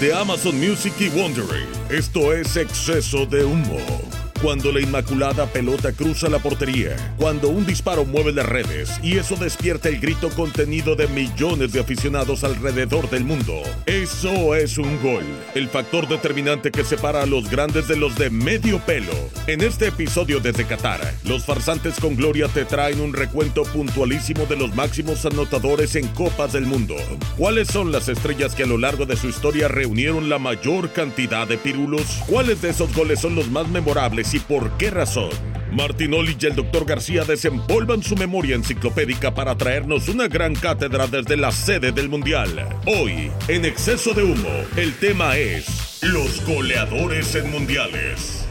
De Amazon Music y Wondering. Esto es exceso de humo. Cuando la inmaculada pelota cruza la portería, cuando un disparo mueve las redes y eso despierta el grito contenido de millones de aficionados alrededor del mundo. Eso es un gol, el factor determinante que separa a los grandes de los de medio pelo. En este episodio desde Qatar, los farsantes con gloria te traen un recuento puntualísimo de los máximos anotadores en Copas del Mundo. ¿Cuáles son las estrellas que a lo largo de su historia reunieron la mayor cantidad de pirulos? ¿Cuáles de esos goles son los más memorables y por qué razón. Martinoli y el doctor García desempolvan su memoria enciclopédica para traernos una gran cátedra desde la sede del Mundial. Hoy, en exceso de humo, el tema es los goleadores en mundiales.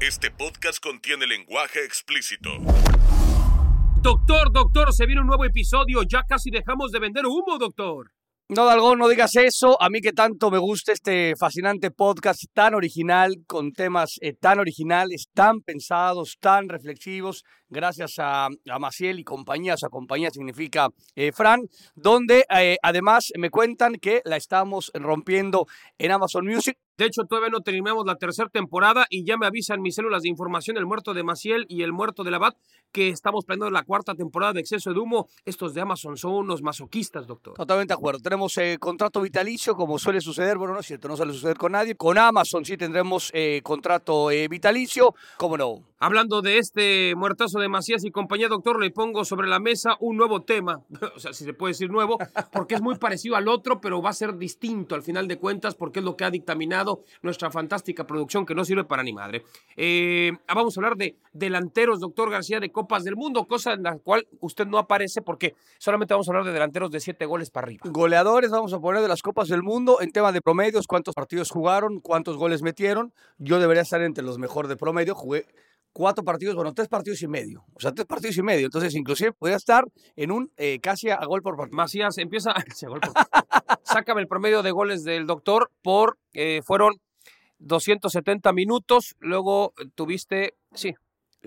Este podcast contiene lenguaje explícito. Doctor, doctor, se viene un nuevo episodio. Ya casi dejamos de vender humo, doctor. No, Dalgón, no digas eso. A mí que tanto me gusta este fascinante podcast tan original, con temas eh, tan originales, tan pensados, tan reflexivos, gracias a, Maciel y compañía. Su compañía significa eh, Fran, donde eh, además me cuentan que la estamos rompiendo en Amazon Music. De hecho, todavía no terminamos la tercera temporada y ya me avisan mis células de información, el muerto de Maciel y el muerto de Labat, que estamos planeando la cuarta temporada de Exceso de Humo. Estos de Amazon son unos masoquistas, doctor. Totalmente de acuerdo. Tenemos eh, contrato vitalicio, como suele suceder. Bueno, no es cierto, no suele suceder con nadie. Con Amazon sí tendremos eh, contrato vitalicio. ¿Cómo no? Hablando de este muertazo de Macías y compañía, doctor, le pongo sobre la mesa un nuevo tema. o sea, si se puede decir nuevo, porque es muy parecido al otro, pero va a ser distinto al final de cuentas, porque es lo que ha dictaminado nuestra fantástica producción que no sirve para ni madre. Eh, vamos a hablar de delanteros, doctor García, de Copas del Mundo, cosa en la cual usted no aparece porque solamente vamos a hablar de delanteros de siete goles para arriba. Goleadores, vamos a poner de las Copas del Mundo en tema de promedios, cuántos partidos jugaron, cuántos goles metieron. Yo debería estar entre los mejores de promedio, jugué cuatro partidos, bueno, tres partidos y medio. O sea, tres partidos y medio. Entonces, inclusive podría estar en un eh, casi a, gol por partido. Macías empieza. Sácame el promedio de goles del doctor por. Eh, fueron 270 minutos. Luego tuviste. Sí.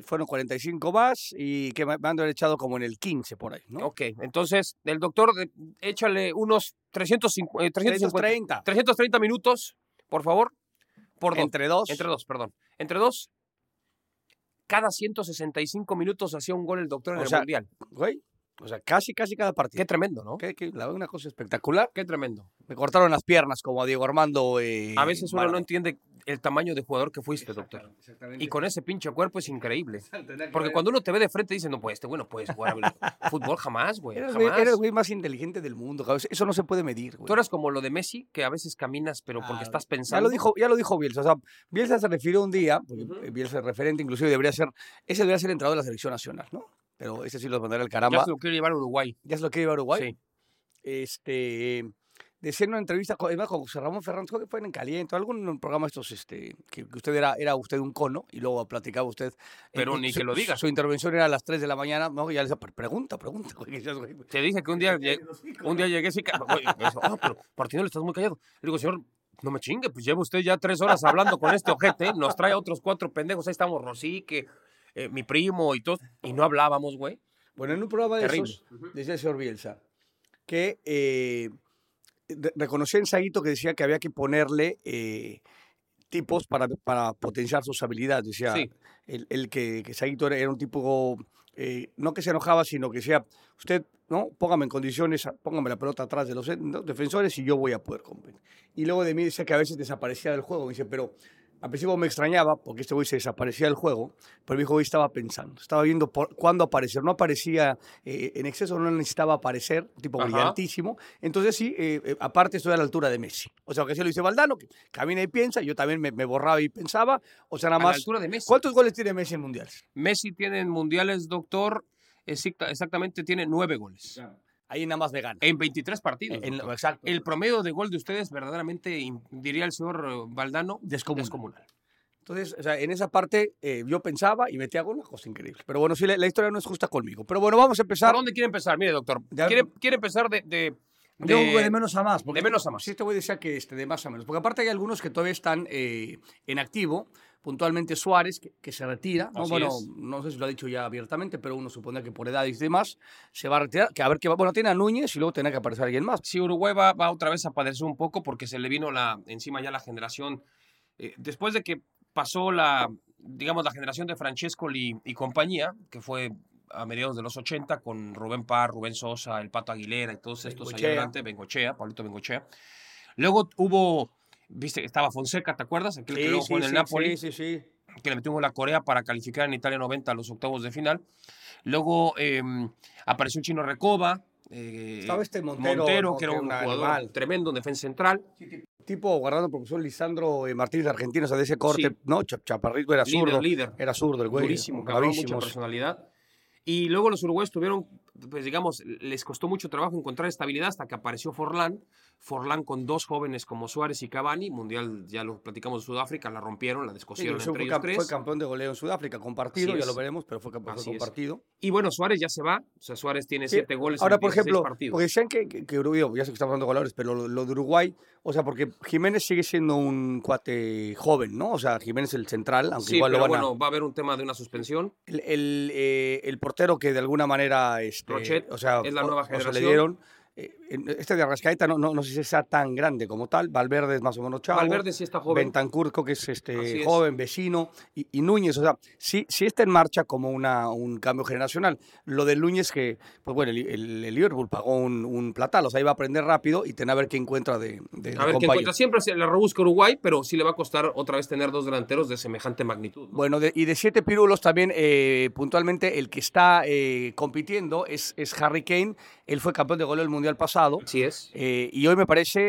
Fueron 45 más y que me han echado como en el 15 por ahí, ¿no? Ok, entonces, el doctor, échale unos 350, 330. 330 minutos, por favor. Por Entre dos. Entre dos, perdón. Entre dos cada 165 minutos hacía un gol el doctor en el Mundial. Güey, o sea, casi, casi cada partido. Qué tremendo, ¿no? Qué, la una cosa espectacular. Qué tremendo. Me cortaron las piernas como a Diego Armando. Eh, a veces uno no entiende el tamaño de jugador que fuiste, doctor. Y con ese pinche cuerpo es increíble. Porque cuando uno te ve de frente dice, no, pues este bueno puedes jugar fútbol jamás, güey. Eres, el güey más inteligente del mundo. Eso no se puede medir, güey. Tú eres como lo de Messi, que a veces caminas, pero porque ah, estás pensando. Ya lo dijo, ya lo dijo Bielsa. O sea, Bielsa se refirió un día, porque Bielsa es referente, inclusive debería ser, ese debería ser el entrado de la selección nacional, ¿no? Pero ese sí lo mandará el caramba. Ya se lo quiere llevar a Uruguay. Ya se lo quiere llevar a Uruguay. Sí. Este decía en una entrevista con, José Ramón Fernández, que fue en Caliente, algún programa estos, este, que, usted era, era usted un cono y luego platicaba usted. Pero ni que lo diga. Su intervención era a las 3 de la mañana, ¿no? Ya le decía, pregunta, pregunta. Te dije que un día, un día llegué así, ah, pero por ti no le estás muy callado. Le digo, señor, no me chingue, pues lleva usted ya tres horas hablando con este ojete, nos trae a otros cuatro pendejos, ahí estamos Rosique, eh, mi primo y todo, y no hablábamos, güey. Bueno, en un programa de esos, decía el señor Bielsa, que eh, reconocí en Saguito que decía que había que ponerle eh, tipos para, para potenciar sus habilidades. Decía el, que, que Saguito era, un tipo, eh, no que se enojaba, sino que decía, usted, ¿no? Póngame en condiciones, póngame la pelota atrás de los defensores y yo voy a poder competir. Y luego de mí decía que a veces desaparecía del juego. Me dice, pero al principio me extrañaba porque este güey se desaparecía del juego, pero mi hijo hoy estaba pensando, estaba viendo por, cuándo aparecer. No aparecía eh, en exceso, no necesitaba aparecer, un tipo Ajá. brillantísimo. Entonces sí, eh, eh, aparte estoy a la altura de Messi. O sea, que se lo dice Valdano, que camina y piensa, yo también me, me borraba y pensaba. O sea, nada A la más. altura de Messi. ¿Cuántos goles tiene Messi en mundiales? Messi tiene en mundiales, doctor, exacta- exactamente tiene nueve goles. Ahí nada más me gana. En 23 partidos. En- exacto. El promedio de gol de ustedes verdaderamente, in- diría el señor eh, Valdano, Descomunal. descomunal. Entonces, o sea, en esa parte eh, yo pensaba y metía gol, una cosa increíble. Pero bueno, sí, la, la historia no es justa conmigo. Pero bueno, vamos a empezar. ¿Por dónde quiere empezar? Mire, doctor. ¿Quiere, quiere empezar de, de, Yo de- de menos a más. porque de menos a más. Sí, este güey decía que este, de más a menos. Porque aparte hay algunos que todavía están eh, en activo. Puntualmente Suárez, que, que se retira. ¿no? Bueno, es. no sé si lo ha dicho ya abiertamente, pero uno supone que por edad y demás se va a retirar. Que a ver qué va. Bueno, tiene a Núñez y luego tendrá que aparecer alguien más. Sí, Uruguay va, va otra vez a padecer un poco porque se le vino la, encima ya la generación. eh, después de que pasó la, digamos, la generación de Francescoli y compañía, que fue a mediados de los 80 con Rubén Parr, Rubén Sosa, el Pato Aguilera y todos estos allá adelante, Bengochea, Pablito Bengochea. Luego hubo, viste, estaba Fonseca, ¿te acuerdas? Aquel que luego jugó en el Napoli sí, sí, sí. que le metió un gol a Corea para calificar en Italia 90 a los octavos de final. Luego eh, apareció el chino Recoba. eh, Estaba este Montero, ¿no? que era un jugador animal. tremendo, un defensa central. Tipo guardando profesor Lisandro eh, Martínez argentino, o sea, de ese corte, Sí. ¿no? Cha- Chaparrito era Líder, zurdo. líder. Era zurdo el güey. durísimo, cabrón, mucha personalidad. Y luego los uruguayos tuvieron, pues digamos, les costó mucho trabajo encontrar estabilidad hasta que apareció Forlán. Forlán con dos jóvenes como Suárez y Cavani, Mundial, ya lo platicamos de Sudáfrica, la rompieron, la Sí, descosieron incluso entre ellos tres. fue campeón de goleo en Sudáfrica, compartido, Así ya es. lo veremos, pero fue, campe- fue Así es. compartido. Y bueno, Suárez ya se va, o sea, Suárez tiene Sí, siete goles Ahora, en por 16 ejemplo, partidos. porque decían que, que, que Uruguay, ya sé que estamos hablando de goleadores, pero lo, lo de Uruguay, o sea, porque Jiménez sigue siendo un cuate joven, ¿no? O sea, Jiménez el central, aunque Sí, igual pero lo van a- bueno, va a haber un tema de una suspensión. El, el, eh, el portero que de alguna manera, este, Rochet, o sea, es la o- nueva o sea, le generación. dieron. Este de Arrascaeta no, no, no sé si sea tan grande como tal. Valverde es más o menos chavo. Valverde sí está joven. Bentancur creo que es este es. joven, vecino. Y, y Núñez, o sea, sí, sí está en marcha como una, un cambio generacional. Lo de Núñez que, pues bueno, el, el- el Liverpool pagó un, un platal, o sea, iba a aprender rápido y tener a ver qué encuentra de, de, de A ver qué encuentra. Siempre se la rebusca Uruguay, pero sí le va a costar otra vez tener dos delanteros de semejante magnitud. ¿no? Bueno, de- y de siete pirulos también, eh, puntualmente, el que está eh, compitiendo es, es Harry Kane. Él fue campeón de goleo el Mundial pasado. Así es. Eh, y hoy me parece,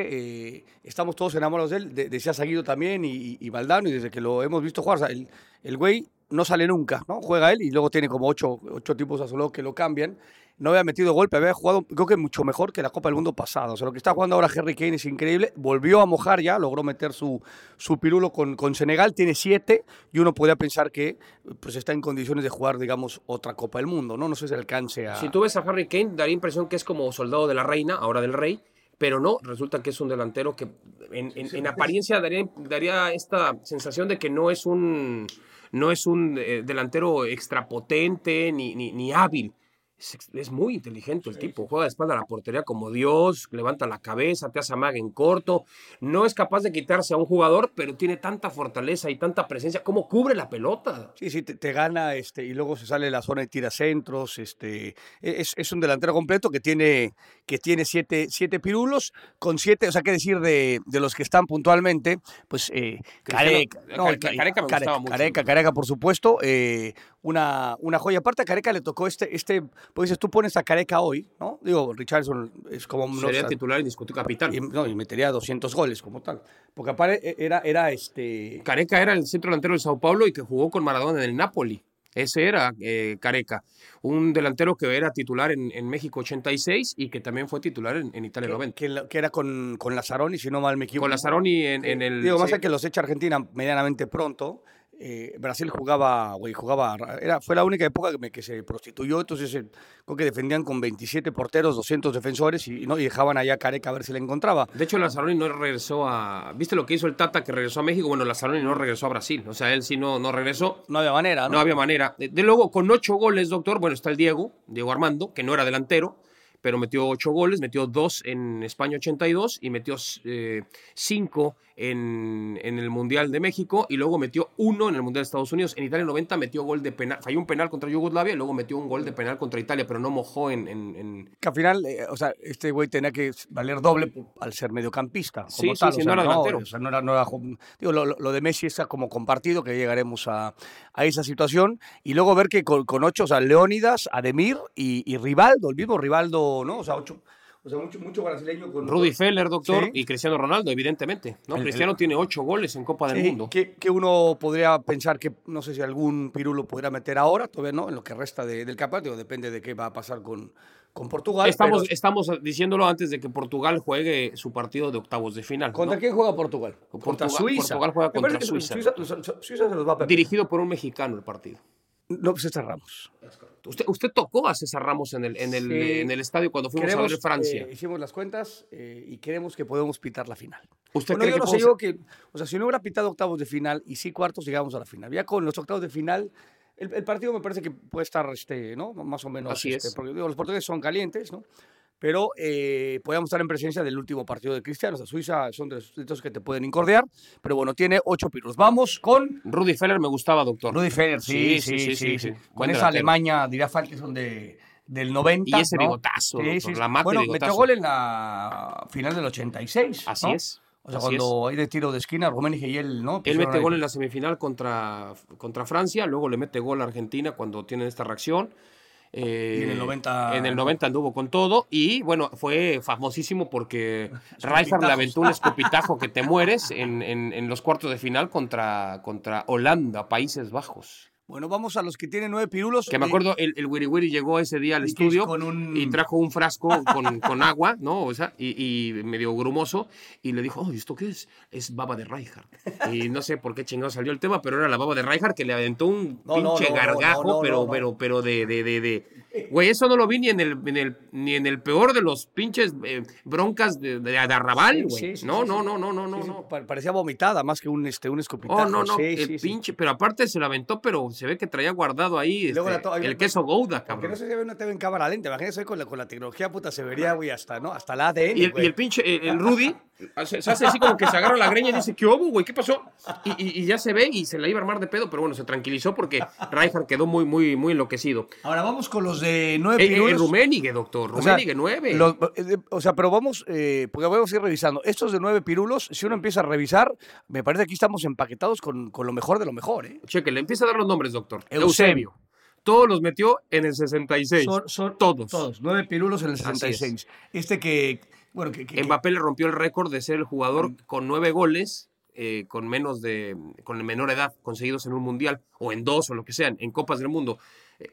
eh, estamos todos enamorados de él, de- decía Saguido también y, y, y Valdano, y desde que lo hemos visto jugar, o sea, el, el güey no sale nunca, ¿no? Juega él y luego tiene como ocho, ocho tipos a su lado que lo cambian. No había metido golpe, había jugado, creo que mucho mejor que la Copa del Mundo pasada. O sea, lo que está jugando ahora Harry Kane es increíble. Volvió a mojar ya, logró meter su, su pirulo con, con Senegal, tiene siete, y uno podría pensar que pues está en condiciones de jugar, digamos, otra Copa del Mundo, ¿no? No sé si alcance a... Si tú ves a Harry Kane, daría impresión que es como soldado de la reina, ahora del rey, pero no, resulta que es un delantero que en, en- en apariencia daría, daría esta sensación de que no es un, no es un eh, delantero extrapotente ni, ni, ni hábil. Es, muy inteligente el tipo, juega de espalda a la portería como Dios, levanta la cabeza, te hace amague en corto, no es capaz de quitarse a un jugador, pero tiene tanta fortaleza y tanta presencia, ¿cómo cubre la pelota? Sí, sí, te, te gana este, y luego se sale de la zona y tira centros. Este, e, es, es un delantero completo que tiene, que tiene siete, siete pirulos, con siete, o sea, qué decir de, de los que están puntualmente, pues eh, Careca, Ca- Careca me gustaba mucho. Careca, Careca, por supuesto, eh, una, una joya. Aparte a Careca le tocó este, este, pues dices, tú pones a Careca hoy, ¿no? Digo, Richardson es como... Sería titular indiscutible capitán. y, no, y metería 200 goles como tal. Porque aparte era, era este... Careca era el centro delantero del Sao Paulo y que jugó con Maradona en el Napoli. Ese era eh, Careca, un delantero que era titular en, en México 86 y que también fue titular en, en Italia 90. que, la- que era con, con Lazzaroni, si no mal me equivoco. Con Lazzaroni en, en el... Digo, más sí. que los echa Argentina medianamente pronto. Eh, Brasil jugaba, güey, jugaba, era, fue la única época que, me- que se prostituyó, entonces eh, creo que defendían con 27 porteros, 200 defensores y, ¿no? y dejaban allá a Careca a ver si le encontraba. De hecho, Lazzaroni no regresó a... ¿Viste lo que hizo el Tata que regresó a México? Bueno, Lazzaroni no regresó a Brasil. O sea, él sí no, no regresó. No había manera, ¿no? No había manera. De, de luego, con ocho goles, doctor, bueno, está el Diego, Diego Armando, que no era delantero, pero metió ocho goles, metió dos en España 82 y metió eh, cinco en, en, el Mundial de México y luego metió uno en el Mundial de Estados Unidos. En Italia 90 metió gol de penal, falló un penal contra Yugoslavia y luego metió un gol de penal contra Italia, pero no mojó en... en, Que al final, eh, o sea, este güey tenía que valer doble al ser mediocampista. Como sí, tal, sí, o no sea, era delantero. o sea, no era- no era- digo, lo, lo de Messi está como compartido, que llegaremos a, a esa situación. Y luego ver que con, con ocho, o sea, Leónidas, Ademir y, y Rivaldo, el mismo Rivaldo, ¿no? O sea, ocho, o sea mucho, mucho brasileño con... Rudy Feller, doctor, Sí. y Cristiano Ronaldo, evidentemente. ¿no? El- Cristiano el- tiene ocho goles en Copa del Sí, Mundo. Que, que uno podría pensar que, no sé si algún pirulo podrá meter ahora, todavía no, en lo que resta de- del campeonato, digo, depende de qué va a pasar con, con Portugal. Estamos, pero- estamos diciéndolo antes de que Portugal juegue su partido de octavos de final. ¿no? ¿Contra quién juega Portugal? contra Portugal- Suiza. Portugal juega contra Suiza. Suiza, Suiza se los va a perder. Dirigido por un mexicano el partido. No, pues César Ramos. Usted, usted tocó a César Ramos en el, en el, Sí. en el estadio cuando fuimos a Queremos, ver Francia. eh, hicimos las cuentas eh, y creemos que podemos pitar la final. ¿Usted Bueno, cree yo que no podemos- yo que, o sea, si no hubiera pitado octavos de final y sí cuartos, llegamos a la final. Ya con los octavos de final, el, el partido me parece que puede estar, este, ¿no? Más o menos. Así este, es. Porque digo, los portugueses son calientes, ¿no? Pero eh, podemos estar en presencia del último partido de Cristiano. O sea, Suiza son de esos que te pueden incordiar. Pero bueno, tiene ocho piros. Vamos con Rudy Feller me gustaba, doctor. Rudy Feller, sí, sí, sí, sí, sí. Con esa. Alemania, diría Falkeson, de, del 90. Y ese ¿no? bigotazo, doctor, la mata Bueno, bigotazo. metió gol en la final del 86. Así ¿no? es. O sea, así cuando hay de tiro de esquina, Rummenigge y él, ¿no? Él mete ahí. gol en la semifinal contra, contra Francia, luego le mete gol a Argentina cuando tienen esta reacción. Eh, Y en el 90 En el 90 anduvo con todo. Y bueno, fue famosísimo porque Rijkaard le aventó un escupitajo que te mueres en, en- en los cuartos de final contra, contra Holanda, Países Bajos. Bueno, vamos a los que tienen nueve pirulos. Que me Eh, acuerdo, el, el Wiri Wiri llegó ese día al estudio con un- y trajo un frasco con, con agua, ¿no? O sea, y, y medio grumoso, y le dijo, oh, ¿esto qué es? Es baba de Reinhardt. Y no sé por qué chingado salió el tema, pero era la baba de Reinhardt que le aventó un No, pinche no, no, gargajo, pero, pero, pero de, de, de, de- Güey, eso no lo vi ni en el, en el, ni en el peor de los pinches eh, broncas de, de, de Arrabal, güey. sí, sí, no, sí, no, no, no, no, no, no. pa- Parecía vomitada más que un, este, un escupitajo. Oh, no, no, el pinche, pero aparte se lo aventó, pero se ve que traía guardado ahí este, la el queso Gouda, Porque cabrón. no sé si había una TV en cámara lenta. Imagínese con la, con la tecnología, puta, se vería, güey, hasta, ¿no? Hasta la ADN, Y el, y el pinche, el, el Rudy, se, se hace así como que se agarra la greña y dice, ¿qué hubo, güey? ¿Qué pasó? Y, y- y ya se ve y se la iba a armar de pedo, pero bueno, se tranquilizó porque Rijkaard quedó muy, muy, muy enloquecido. Ahora vamos con los de nueve el pirulos. Rummenigge, doctor, O sea, Rummenigge 9. los- eh, de- o sea, pero vamos, eh, porque vamos a ir revisando. Estos de nueve pirulos, si uno empieza a revisar, me parece que aquí estamos empaquetados con, con lo mejor de lo mejor, ¿eh? Cheque, le empieza a dar los nombres, doctor. Eusebio. Todos los metió en el 66. Son, son todos. Todos, nueve pirulos en el Así 66. Este que, bueno, que... que- Mbappé le rompió el récord de ser el jugador con nueve goles eh, con menos de con menor edad conseguidos en un mundial o en dos o lo que sean en copas del mundo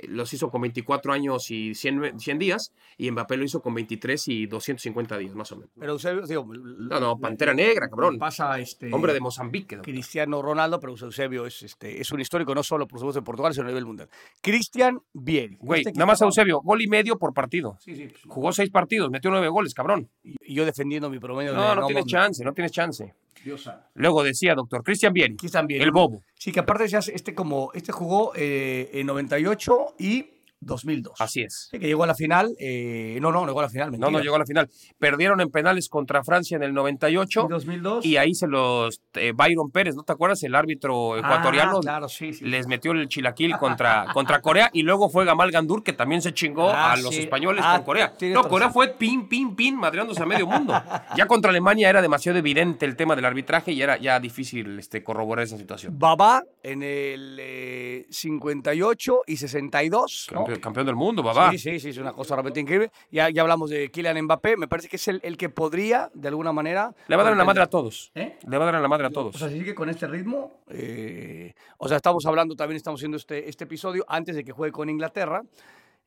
los hizo con 24 años y 100, 100 días y Mbappé lo hizo con 23 y 250 días más o menos. Pero Eusebio, digo, no no Pantera Negra cabrón. Pasa este... hombre de Mozambique doctor. Cristiano Ronaldo, pero Eusebio es, este, es un histórico no solo por supuesto de Portugal, sino a nivel mundial. Cristian güey Este que nada más Eusebio gol y medio por partido. Sí, sí, pues, jugó seis partidos metió nueve goles cabrón. Y yo defendiendo mi promedio de no no tienes chance no tienes chance Dios santo. luego decía doctor Cristian Vieri Cristian Vieri. el bobo Sí, que aparte decías, este como este jugó eh, en 98 y 2002. así es Sí, que llegó a la final. eh, no, no, no llegó a la final. No, mentira. no llegó a la final. Perdieron en penales contra Francia en el 98 En 2002. y ahí se los. eh, Byron Pérez, ¿no te acuerdas? El árbitro ecuatoriano Ah, claro, sí, sí. les metió el chilaquil contra, contra Corea y luego fue Gamal Gandur que también se chingó Ah, a los sí. españoles Ah, con Corea. No. Corea fue pin, pin, pin, madreándose a medio mundo. Ya contra Alemania era demasiado evidente el tema del arbitraje y era ya difícil este, corroborar esa situación. Babá en el eh, 58 y 62. ¿no? Campeón, campeón del mundo, babá. Sí, sí, sí, es una cosa realmente increíble. Ya, ya hablamos de Kylian Mbappé, me parece que es el, el que podría, de alguna manera... Le va a dar en la madre a todos. ¿Eh? Le va a dar en la madre a todos. O sea, si sigue con este ritmo, eh, o sea, estamos hablando, también estamos haciendo este, este episodio antes de que juegue con Inglaterra,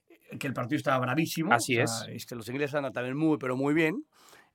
eh, que el partido está bravísimo. Así o sea, es. este, los ingleses andan también muy, pero muy bien.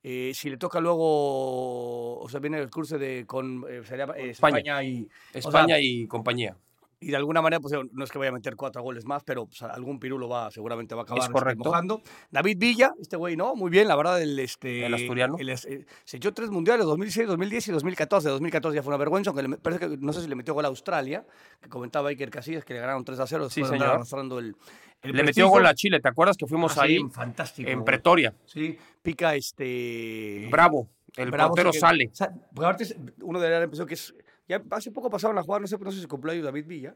Eh, si le toca luego, o sea, viene el curso de con eh, sería, eh, España. España. y... o sea, España y compañía. Y de alguna manera, pues no es que vaya a meter cuatro goles más, pero pues, algún pirulo va, seguramente va a acabar Es correcto. mojando. David Villa, este güey, ¿no? Muy bien, la verdad, el, este, El asturiano. el eh, se echó tres mundiales, 2006, 2010 y 2014. 2014 ya fue una vergüenza, aunque le, parece que no sé si le metió gol a Australia, que comentaba Iker Casillas, que le ganaron 3 a 0. Sí, señor. arrastrando el, Le metió gol a Chile, ¿te acuerdas que fuimos Ah, sí, ahí fantástico. en. Pretoria? Sí, pica este... Bravo, el Bravo, portero sí que- sale. porque aparte uno de la empezó que es. Ya hace poco pasaron a jugar, no sé, no sé si cumpleaños David Villa,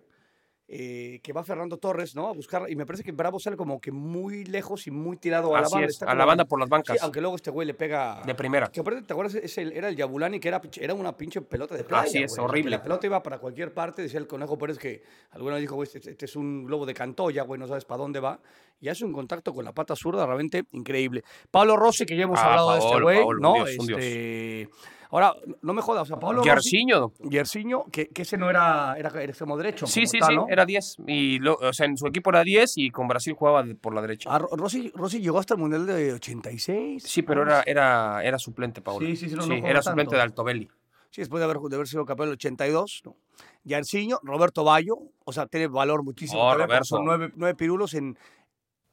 eh, que va Fernando Torres, ¿no? A buscar, y me parece que Bravo sale como que muy lejos y muy tirado a la banda. es, está a la como- banda por las bancas. Sí, aunque luego este güey le pega. De primera. Que aparte, ¿te acuerdas? Es el- era el Yabulani, que era, era una pinche pelota de playa. Así es, güey, horrible. La pelota iba para cualquier parte, decía el Conejo Pérez que alguna vez dijo, güey, este, este es un globo de Cantoya, güey, no sabes para dónde va. Y hace un contacto con la pata zurda realmente increíble. Pablo Rossi, que ya hemos Ah, hablado de este güey, Paolo, ¿no? dios. Este, Ahora, no me jodas, o sea, Pablo Rossi. Yersiño, doctor. Que, que ese no era, era, extremo derecho. Sí, sí, tal, sí, ¿no? era 10. Y lo- o sea, en su equipo era 10 y con Brasil jugaba por la derecha. Ah, Ro- Rossi, Rossi llegó hasta el Mundial de 86. Sí, pero era, era, era suplente, Paolo. Sí, sí, sí, no, no jugaba era tanto. suplente de Altobelli. Sí, después de haber, de haber sido campeón en el 82. ¿no? Yarciño, Roberto Bayo, o sea, tiene valor muchísimo. Oh, Roberto. Son nueve, nueve pirulos en,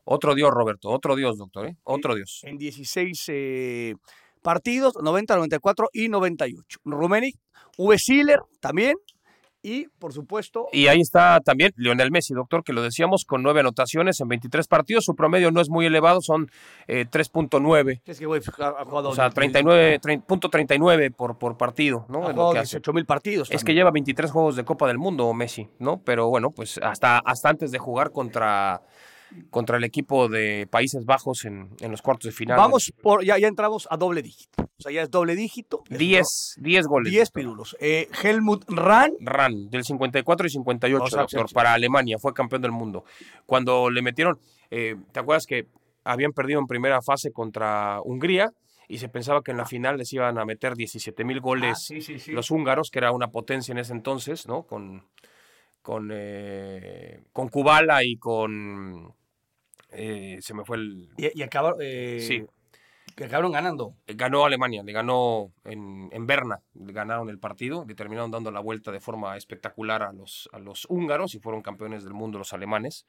Otro dios, Roberto. Otro dios, doctor. ¿eh? Otro dios. en 16 eh, partidos, 90, 94 y 98. Rummenigge, V. Siller también, y por supuesto, Y ahí está también Lionel Messi, doctor, que lo decíamos, con nueve anotaciones en 23 partidos. Su promedio no es muy elevado, son eh, 3.9. es que güey, ha, ha jugado, O sea, 39, trein- punto 39 por, por partido, ¿no? ha Es lo jugado que hace. 18 mil partidos. Es que también. lleva 23 juegos de Copa del Mundo Messi, ¿no? Pero bueno, pues hasta, hasta antes de jugar contra, contra el equipo de Países Bajos en, en los cuartos de final. Vamos, por, ya, ya entramos a doble dígito. O sea, ya es doble dígito. es 10, 10 goles. 10 doctor. pirulos. Eh, Helmut Rahn, Ran, del 54 y 58, O sea, doctor, sí. para Alemania, fue campeón del mundo. Cuando le metieron, eh, ¿te acuerdas que habían perdido en primera fase contra Hungría? Y se pensaba que en la final les iban a meter 17 mil goles Ah, sí, sí, sí. los húngaros, que era una potencia en ese entonces, ¿no? Con, con, eh, con Kubala y con... eh, se me fue el... Y, y acabaron, eh, Sí. que acabaron ganando. Ganó Alemania, le ganó en, en Berna, le ganaron el partido, le terminaron dando la vuelta de forma espectacular a los, a los húngaros y fueron campeones del mundo los alemanes.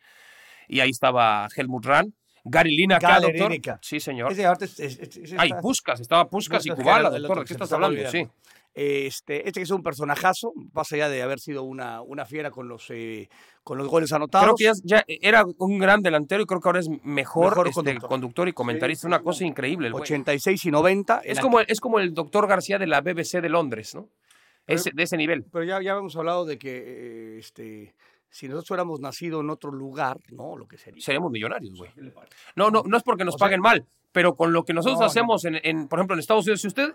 Y ahí estaba Helmut Rahn, Gary Lineker, doctor. Lineker. Sí, señor. Ese, ese Ay, está- Puskas, estaba Puskas y Kubala, doctor, ¿de qué estás hablando? Sí. Este, este que es un personajazo, más allá de haber sido una, una fiera con los, eh, con los goles anotados. Creo que ya, ya era un gran delantero y creo que ahora es mejor, Mejor este, conductor. conductor. y comentarista. Una cosa increíble. el güey. 86 y 90. en Es como, es como el doctor García de la BBC de Londres, ¿no? Ese- de ese nivel. Pero ya, ya habíamos hablado de que eh, este, si nosotros hubiéramos nacido en otro lugar, ¿no? Lo que sería. Seríamos millonarios, güey. No, no, no es porque nos O sea- paguen mal, pero con lo que nosotros No, no. hacemos en, en, por ejemplo, en Estados Unidos, si usted,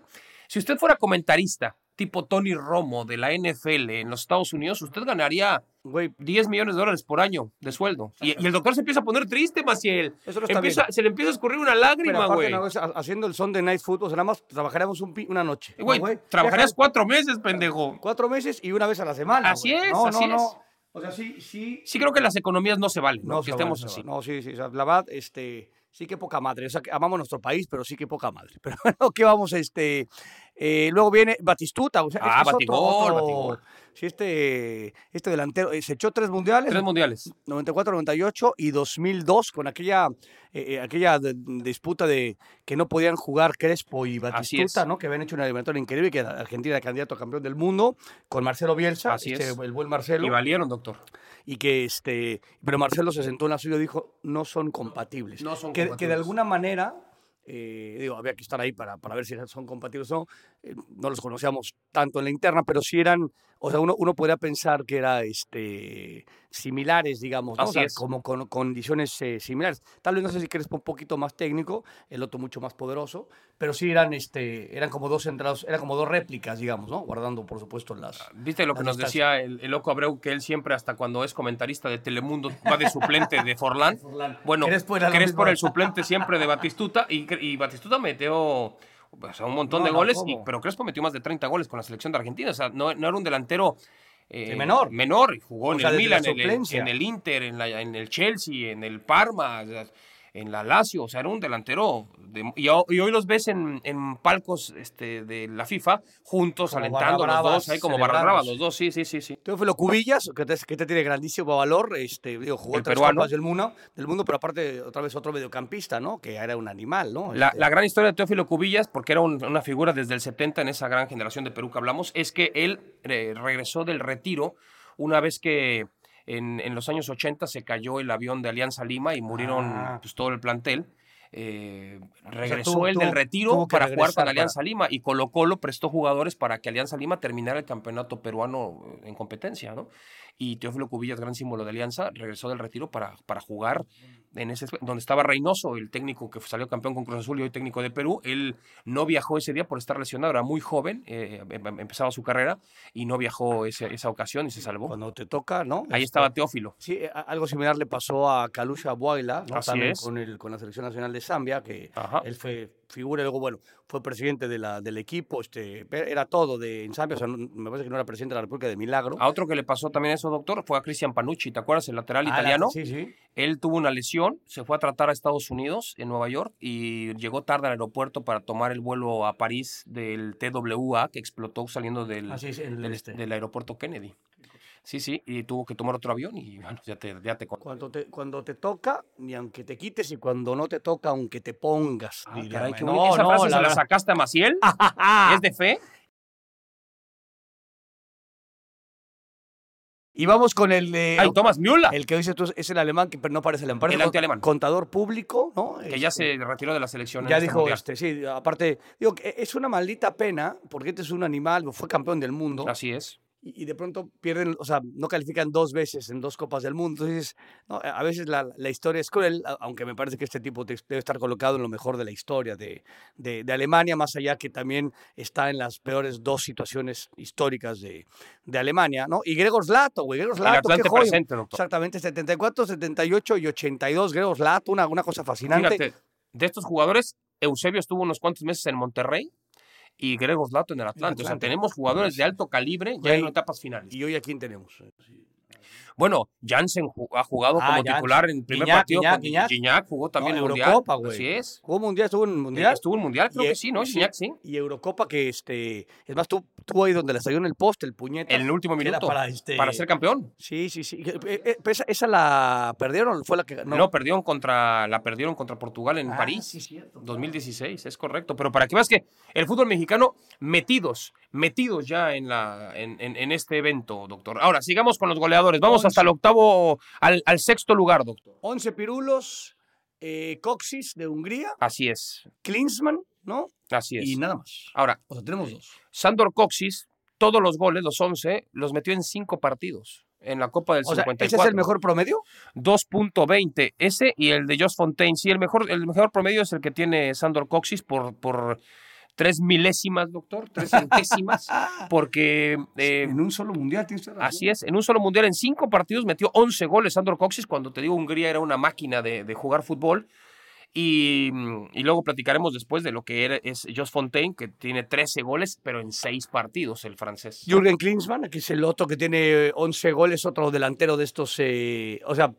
si usted fuera comentarista tipo Tony Romo de la NFL en los Estados Unidos, usted ganaría Güey, 10 millones de dólares por año de sueldo. Y, y el doctor se empieza a poner triste, Maciel. Eso no está Empieza- bien. se le empieza a escurrir una lágrima, güey. no, haciendo el son de Night Football, o sea, nada más trabajaríamos un una noche. ¿no, Güey, trabajarías cuatro meses, pendejo. cuatro meses y una vez a la semana. Así güey. es, no, así no, es. no. O sea, sí, sí. Sí creo que las economías no se valen, ¿no? No, que se estemos así. No, sí, sí. o sea, la verdad, este, sí que poca madre. O sea, que amamos nuestro país, pero sí que poca madre. Pero bueno, ¿qué vamos? Este, eh, luego viene Batistuta. o sea, Ah, es otro- Batigol, otro- Batigol. Sí, este, este delantero eh, se echó tres mundiales. Tres mundiales. 94, 98 y 2002 con aquella, eh, aquella de- disputa de que no podían jugar Crespo y Batistuta. ¿no? Que habían hecho una eliminatoria increíble, que Argentina era candidato a campeón del mundo, con Marcelo Bielsa, Así este, es. el buen Marcelo, Y valieron, doctor. y que este, pero Marcelo se sentó en la suya y dijo, no son compatibles. No son que, que de compatibles. alguna manera, eh, digo, había que estar ahí para, para ver si son compatibles o no. Eh, no los conocíamos tanto en la interna, pero sí eran, o sea, uno, uno podría pensar que era este, similares, digamos, ¿no? O Así sea, es. como con condiciones eh, similares. Tal vez no sé si Crespo un poquito más técnico, el otro mucho más poderoso, pero sí eran, este, eran como dos centrados, eran como dos réplicas, digamos, ¿no? Guardando, por supuesto, las... ¿Viste lo que nos decía el, el loco Abreu? Que él siempre, hasta cuando es comentarista de Telemundo, va de suplente de Forlán. Bueno, Crespo era Crespo era el suplente siempre de Batistuta y, y Batistuta metió o sea, un montón No, de no, goles, y- pero Crespo metió más de 30 goles con la selección de Argentina. O sea, no, no era un delantero eh, menor. Menor, y jugó O en sea, el Milan, el, en el Inter, en, la- en el Chelsea, en el Parma, o sea, en la Lazio. O sea, era un delantero de- y, ho- y hoy los ves en, en palcos este, de la FIFA juntos, Como alentando los dos, ahí como barra los dos, sí, sí, sí, sí. Teófilo Cubillas, que te, que te tiene grandísimo valor, este, digo, jugó El tres peruano. del mundo, del mundo, pero aparte otra vez otro mediocampista, ¿no? Que era un animal, ¿no? La, Este, la gran historia de Teófilo Cubillas, porque era un- una figura desde el 70 en esa gran generación de Perú que hablamos, es que él eh, regresó del retiro una vez que en, en los años 80 se cayó el avión de Alianza Lima y murieron Ah. pues, todo el plantel. Eh, regresó tuvo- él tuvo- del retiro para jugar con para- Alianza Lima y Colo Colo prestó jugadores para que Alianza Lima terminara el campeonato peruano eh, en competencia, ¿no? Y Teófilo Cubillas, gran símbolo de Alianza, regresó del retiro para, para jugar en ese donde estaba Reynoso, el técnico que salió campeón con Cruz Azul y hoy técnico de Perú. Él no viajó ese día por estar lesionado, era muy joven, eh, em- empezaba su carrera y no viajó ese- esa ocasión y se salvó. Cuando te toca, ¿no? Ahí Este, estaba Teófilo. Sí, algo similar le pasó a Kalusha Buaila, ¿no? Así también es. con, el, con la Selección Nacional de Zambia, que Ajá. él fue figura, y luego, bueno, fue presidente de la, del equipo, este, era todo de, en Zambia, o sea, no- me parece que no era presidente de la República de Milagro. A otro que le pasó también eso, doctor, fue a Cristian Panucci, ¿te acuerdas? El lateral Ah, la- italiano. Sí, sí. Él tuvo una lesión, se fue a tratar a Estados Unidos, en Nueva York, y llegó tarde al aeropuerto para tomar el vuelo a París del TWA, que explotó saliendo del, Ah, el del, este. del aeropuerto Kennedy. Sí, sí, y tuvo que tomar otro avión y bueno, ya te, ya te. Cuando te, cuando te toca, ni aunque te quites, y cuando no te toca, aunque te pongas. Ah, caray, qué bonita. Esa frase se la verdad. sacaste a Maciel. ¿Es de fe? Y vamos con el de. Ay, Thomas Müller, El que dices tú es el alemán, que no parece alemán. parece El antialemán. Contador público, ¿no? que ya Este, se retiró de la selección. Ya este dijo, mundial. este, sí, aparte, digo, que es una maldita pena, porque este es un animal, fue campeón del mundo, Así es. Y, de pronto pierden, o sea, no califican dos veces en dos Copas del Mundo. Entonces, no, a veces la, la historia es cruel, aunque me parece que este tipo debe estar colocado en lo mejor de la historia de, de- de Alemania, más allá que también está en las peores dos situaciones históricas de, de Alemania, ¿no? Y Gregor Slato, güey, Gregor Slato, qué joya. presente. Exactamente, 74, 78 y 82, Gregor Slato, una, una cosa fascinante. Fíjate, de estos jugadores, Eusebio estuvo unos cuantos meses en Monterrey y Gregor Slato en el Atlante. O sea, tenemos jugadores de alto calibre ya en etapas finales. ¿Y hoy a quién tenemos? Bueno, Jansen ha jugado Ah, como titular en el primer partido. Guiñac. Gignac jugó también No, en Mundial. Eurocopa, güey. Así es. ¿Jugó mundial? ¿Estuvo en mundial? Estuvo en Mundial, creo Y- que sí, ¿no? Gignac, sí. Y Eurocopa que, este, es más, tú, tú ahí donde le salió en el poste, el puñete. En el último minuto. Para, este, Para ser campeón. Sí, sí, sí. Eh, eh, pero esa, esa la perdieron, fue la que ganó. No, perdieron contra, la perdieron contra Portugal en Ah, París. sí, cierto. 2016, es correcto. Pero para que veas que el fútbol mexicano, metidos, metidos ya en, la, en, en- en este evento, doctor. Ahora, sigamos con los goleadores. Vamos hasta el octavo, al, al sexto lugar, doctor. 11 pirulos, eh, Coxis de Hungría, Así es, Klinsmann, ¿no? así es. Y nada más. Ahora, O sea, tenemos dos. Sandor Coxis, todos los goles, los 11, los metió en cinco partidos. En la Copa del O sea, 54. ¿ese es el mejor promedio? 2.20. Ese y el de Josh Fontaine. Sí, el mejor, el mejor promedio es el que tiene Sandor Coxis por, por tres milésimas, doctor, tres centésimas. porque eh, en un solo mundial, tienes razón. así es, en un solo mundial, en cinco partidos, metió 11 goles Sandor Coxis. Cuando te digo, Hungría era una máquina de, de jugar fútbol. Y, mm, y luego platicaremos después de lo que es Josh Fontaine, que tiene 13 goles, pero en seis partidos, el francés. Jürgen Klinsmann, que es el otro que tiene 11 goles, otro delantero de estos, eh, o sea,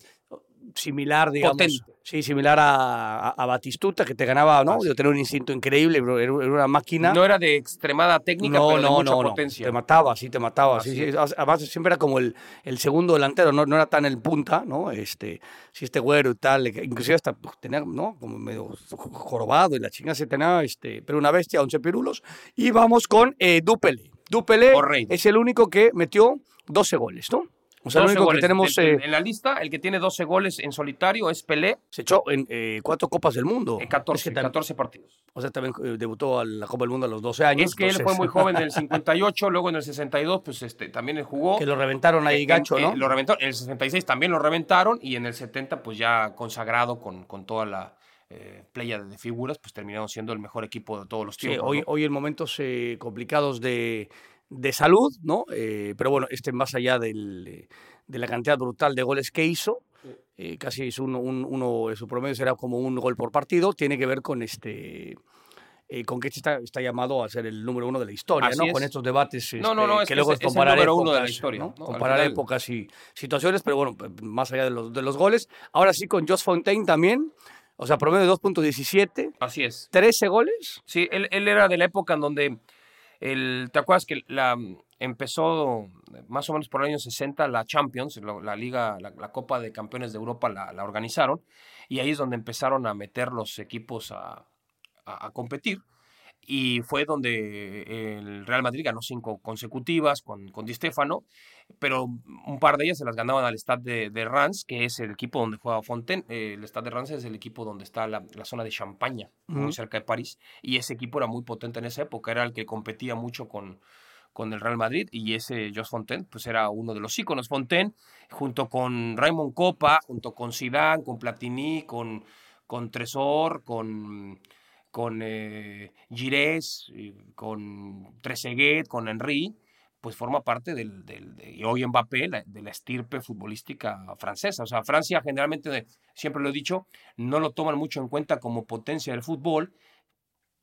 similar, digamos. Potente. Sí, similar a, a- a Batistuta, que te ganaba, ¿no? Sí. De tener un instinto increíble, era, una máquina. No era de extremada técnica, pero de mucha potencia. Te mataba, sí, te mataba. Sí, Así sí. Además, siempre era como el, el segundo delantero, no, no era tan el punta, ¿no? Este, sí, este güero y tal, inclusive hasta pues, tenía, ¿no? Como medio jorobado y la chingada se tenía, este, pero una bestia, 11 pirulos. Y vamos con eh, Dupele. Dupele es el único que metió 12 goles, ¿no? O sea, el 12 único goles. que tenemos, En- eh, la lista, el que tiene 12 goles en solitario es Pelé, se echó en eh, cuatro Copas del Mundo. en 14, Es que tam- 14 partidos. O sea, también eh, debutó a la Copa del Mundo a los 12 años. Es que él fue muy joven en el 58, luego en el 62, pues este, también él jugó. Que lo reventaron ahí, gacho, en- ¿no? lo reventó. En el 66 también lo reventaron y en el 70, pues ya consagrado con, con toda la eh, playa de figuras, pues terminaron siendo el mejor equipo de todos los Sí, tiempos. hoy, ¿no? hoy en momentos eh, complicados de, de salud, ¿no? Eh, pero bueno, este más allá del, de la cantidad brutal de goles que hizo, eh, casi es un, un- uno, su promedio será como un gol por partido, tiene que ver con este... eh, con que este está, está llamado a ser el número uno de la historia, Así ¿no? es. Con estos debates No, no, este, no, es que luego es- el comparar número épocas, uno de la historia, ¿no? ¿no? Comparar épocas y situaciones, pero bueno, más allá de los, de los goles. Ahora sí, con Josh Fontaine también, O sea, promedio de 2.17. Así es. 13 goles. Sí, él, él, era de la época en donde, ¿te acuerdas que la, empezó más o menos por el año 60 la Champions, la, liga, la, Copa de Campeones de Europa la, la, organizaron y ahí es donde empezaron a meter los equipos a, a, a competir. Y fue donde el Real Madrid ganó cinco consecutivas con, con Di Stefano, pero un par de ellas se las ganaban al Stade de, de Reims, que es el equipo donde juega Fontaine. Eh, el Stade de Reims es el equipo donde está la, la zona de Champaña, uh -huh. muy cerca de París, y ese equipo era muy potente en esa época, era el que competía mucho con, con el Real Madrid y ese Jos Fontaine pues era uno de los íconos. Fontaine junto con Raymond Copa, junto con Zidane, con Platini, con, con Tresor, con con eh, Gires, con Trezeguet, con Henry, pues forma parte del, de, y hoy Mbappé de la estirpe futbolística francesa. O sea, Francia generalmente, siempre lo he dicho, no lo toman mucho en cuenta como potencia del fútbol,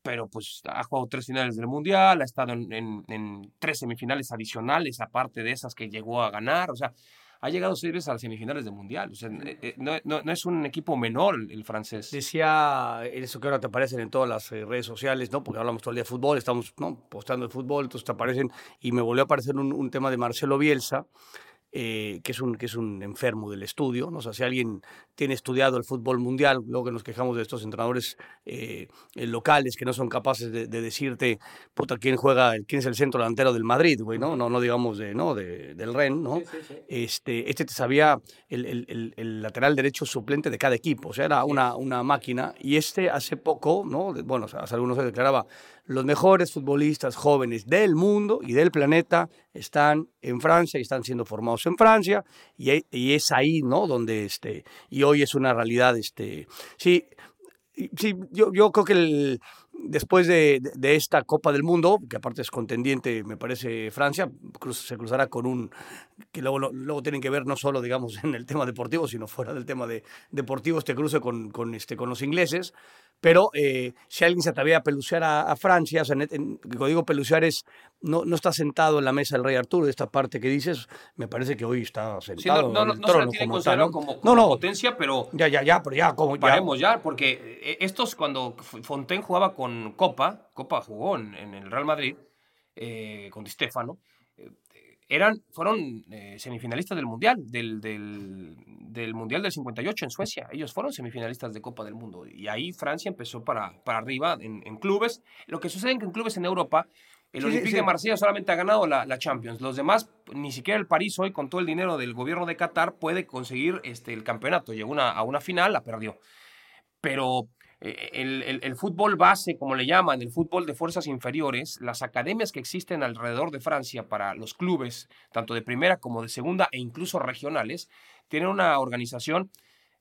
pero pues ha jugado tres finales del Mundial, ha estado en, en, en tres semifinales adicionales, aparte de esas que llegó a ganar. O sea, ha llegado seis veces a las semifinales del Mundial. O sea, eh, no, no, no, es un equipo menor el francés. Decía eso que ahora te aparecen en todas las redes sociales, ¿no? Porque hablamos todo el día de fútbol, estamos ¿no? postando el fútbol, entonces te aparecen, y me volvió a aparecer un, un tema de Marcelo Bielsa, eh, que, es un, que es un enfermo del estudio. ¿no? O sea, si alguien tiene estudiado el fútbol mundial, luego que nos quejamos de estos entrenadores eh, locales que no son capaces de, de, decirte puta, quién juega, quién es el centro delantero del Madrid, güey, ¿no? No, no digamos de, ¿no? De, del REN, ¿no? Sí, sí, sí. Este, este te sabía el, el, el, el, lateral derecho suplente de cada equipo, o sea, era una, una máquina. Y este hace poco, ¿no? Bueno, hace algunos años declaraba los mejores futbolistas jóvenes del mundo y del planeta están en Francia y están siendo formados en Francia y, y es ahí, ¿no? Donde este y hoy es una realidad, este, sí, sí, yo, yo creo que el, después de, de, de, esta Copa del Mundo, que aparte es contendiente, me parece, Francia, cruz, se cruzará con un, que luego, luego tienen que ver no solo, digamos, en el tema deportivo, sino fuera del tema de deportivo, este cruce con, con, este, con los ingleses, pero eh, si alguien se atrevía a pelucear a, a Francia, o sea, en, en, cuando digo pelucear es, no, no está sentado en la mesa del rey Arturo, de esta parte que dices, me parece que hoy está sentado sí, no, no, en el no, trono no se como tal, ¿no? Como, como no, no, potencia, pero... Ya, ya, ya, pero ya, como... Paremos ya, porque eh, estos cuando Fontaine jugaba con Copa, Copa jugó en, en el Real Madrid, eh, con Di Stefano, eran, fueron eh, semifinalistas del Mundial, del, del, del, Mundial del 58 en Suecia. Ellos fueron semifinalistas de Copa del Mundo. Y ahí Francia empezó para, para arriba en, en clubes. Lo que sucede es que en clubes en Europa, el sí, Olympique sí, de Marsella solamente ha ganado la, la, Champions. Los demás, ni siquiera el París hoy, con todo el dinero del gobierno de Qatar, puede conseguir este, el campeonato. Llegó una, a una final, la perdió. Pero el, el, el, fútbol base, como le llaman, el fútbol de fuerzas inferiores, las academias que existen alrededor de Francia para los clubes, tanto de primera como de segunda e incluso regionales, tienen una organización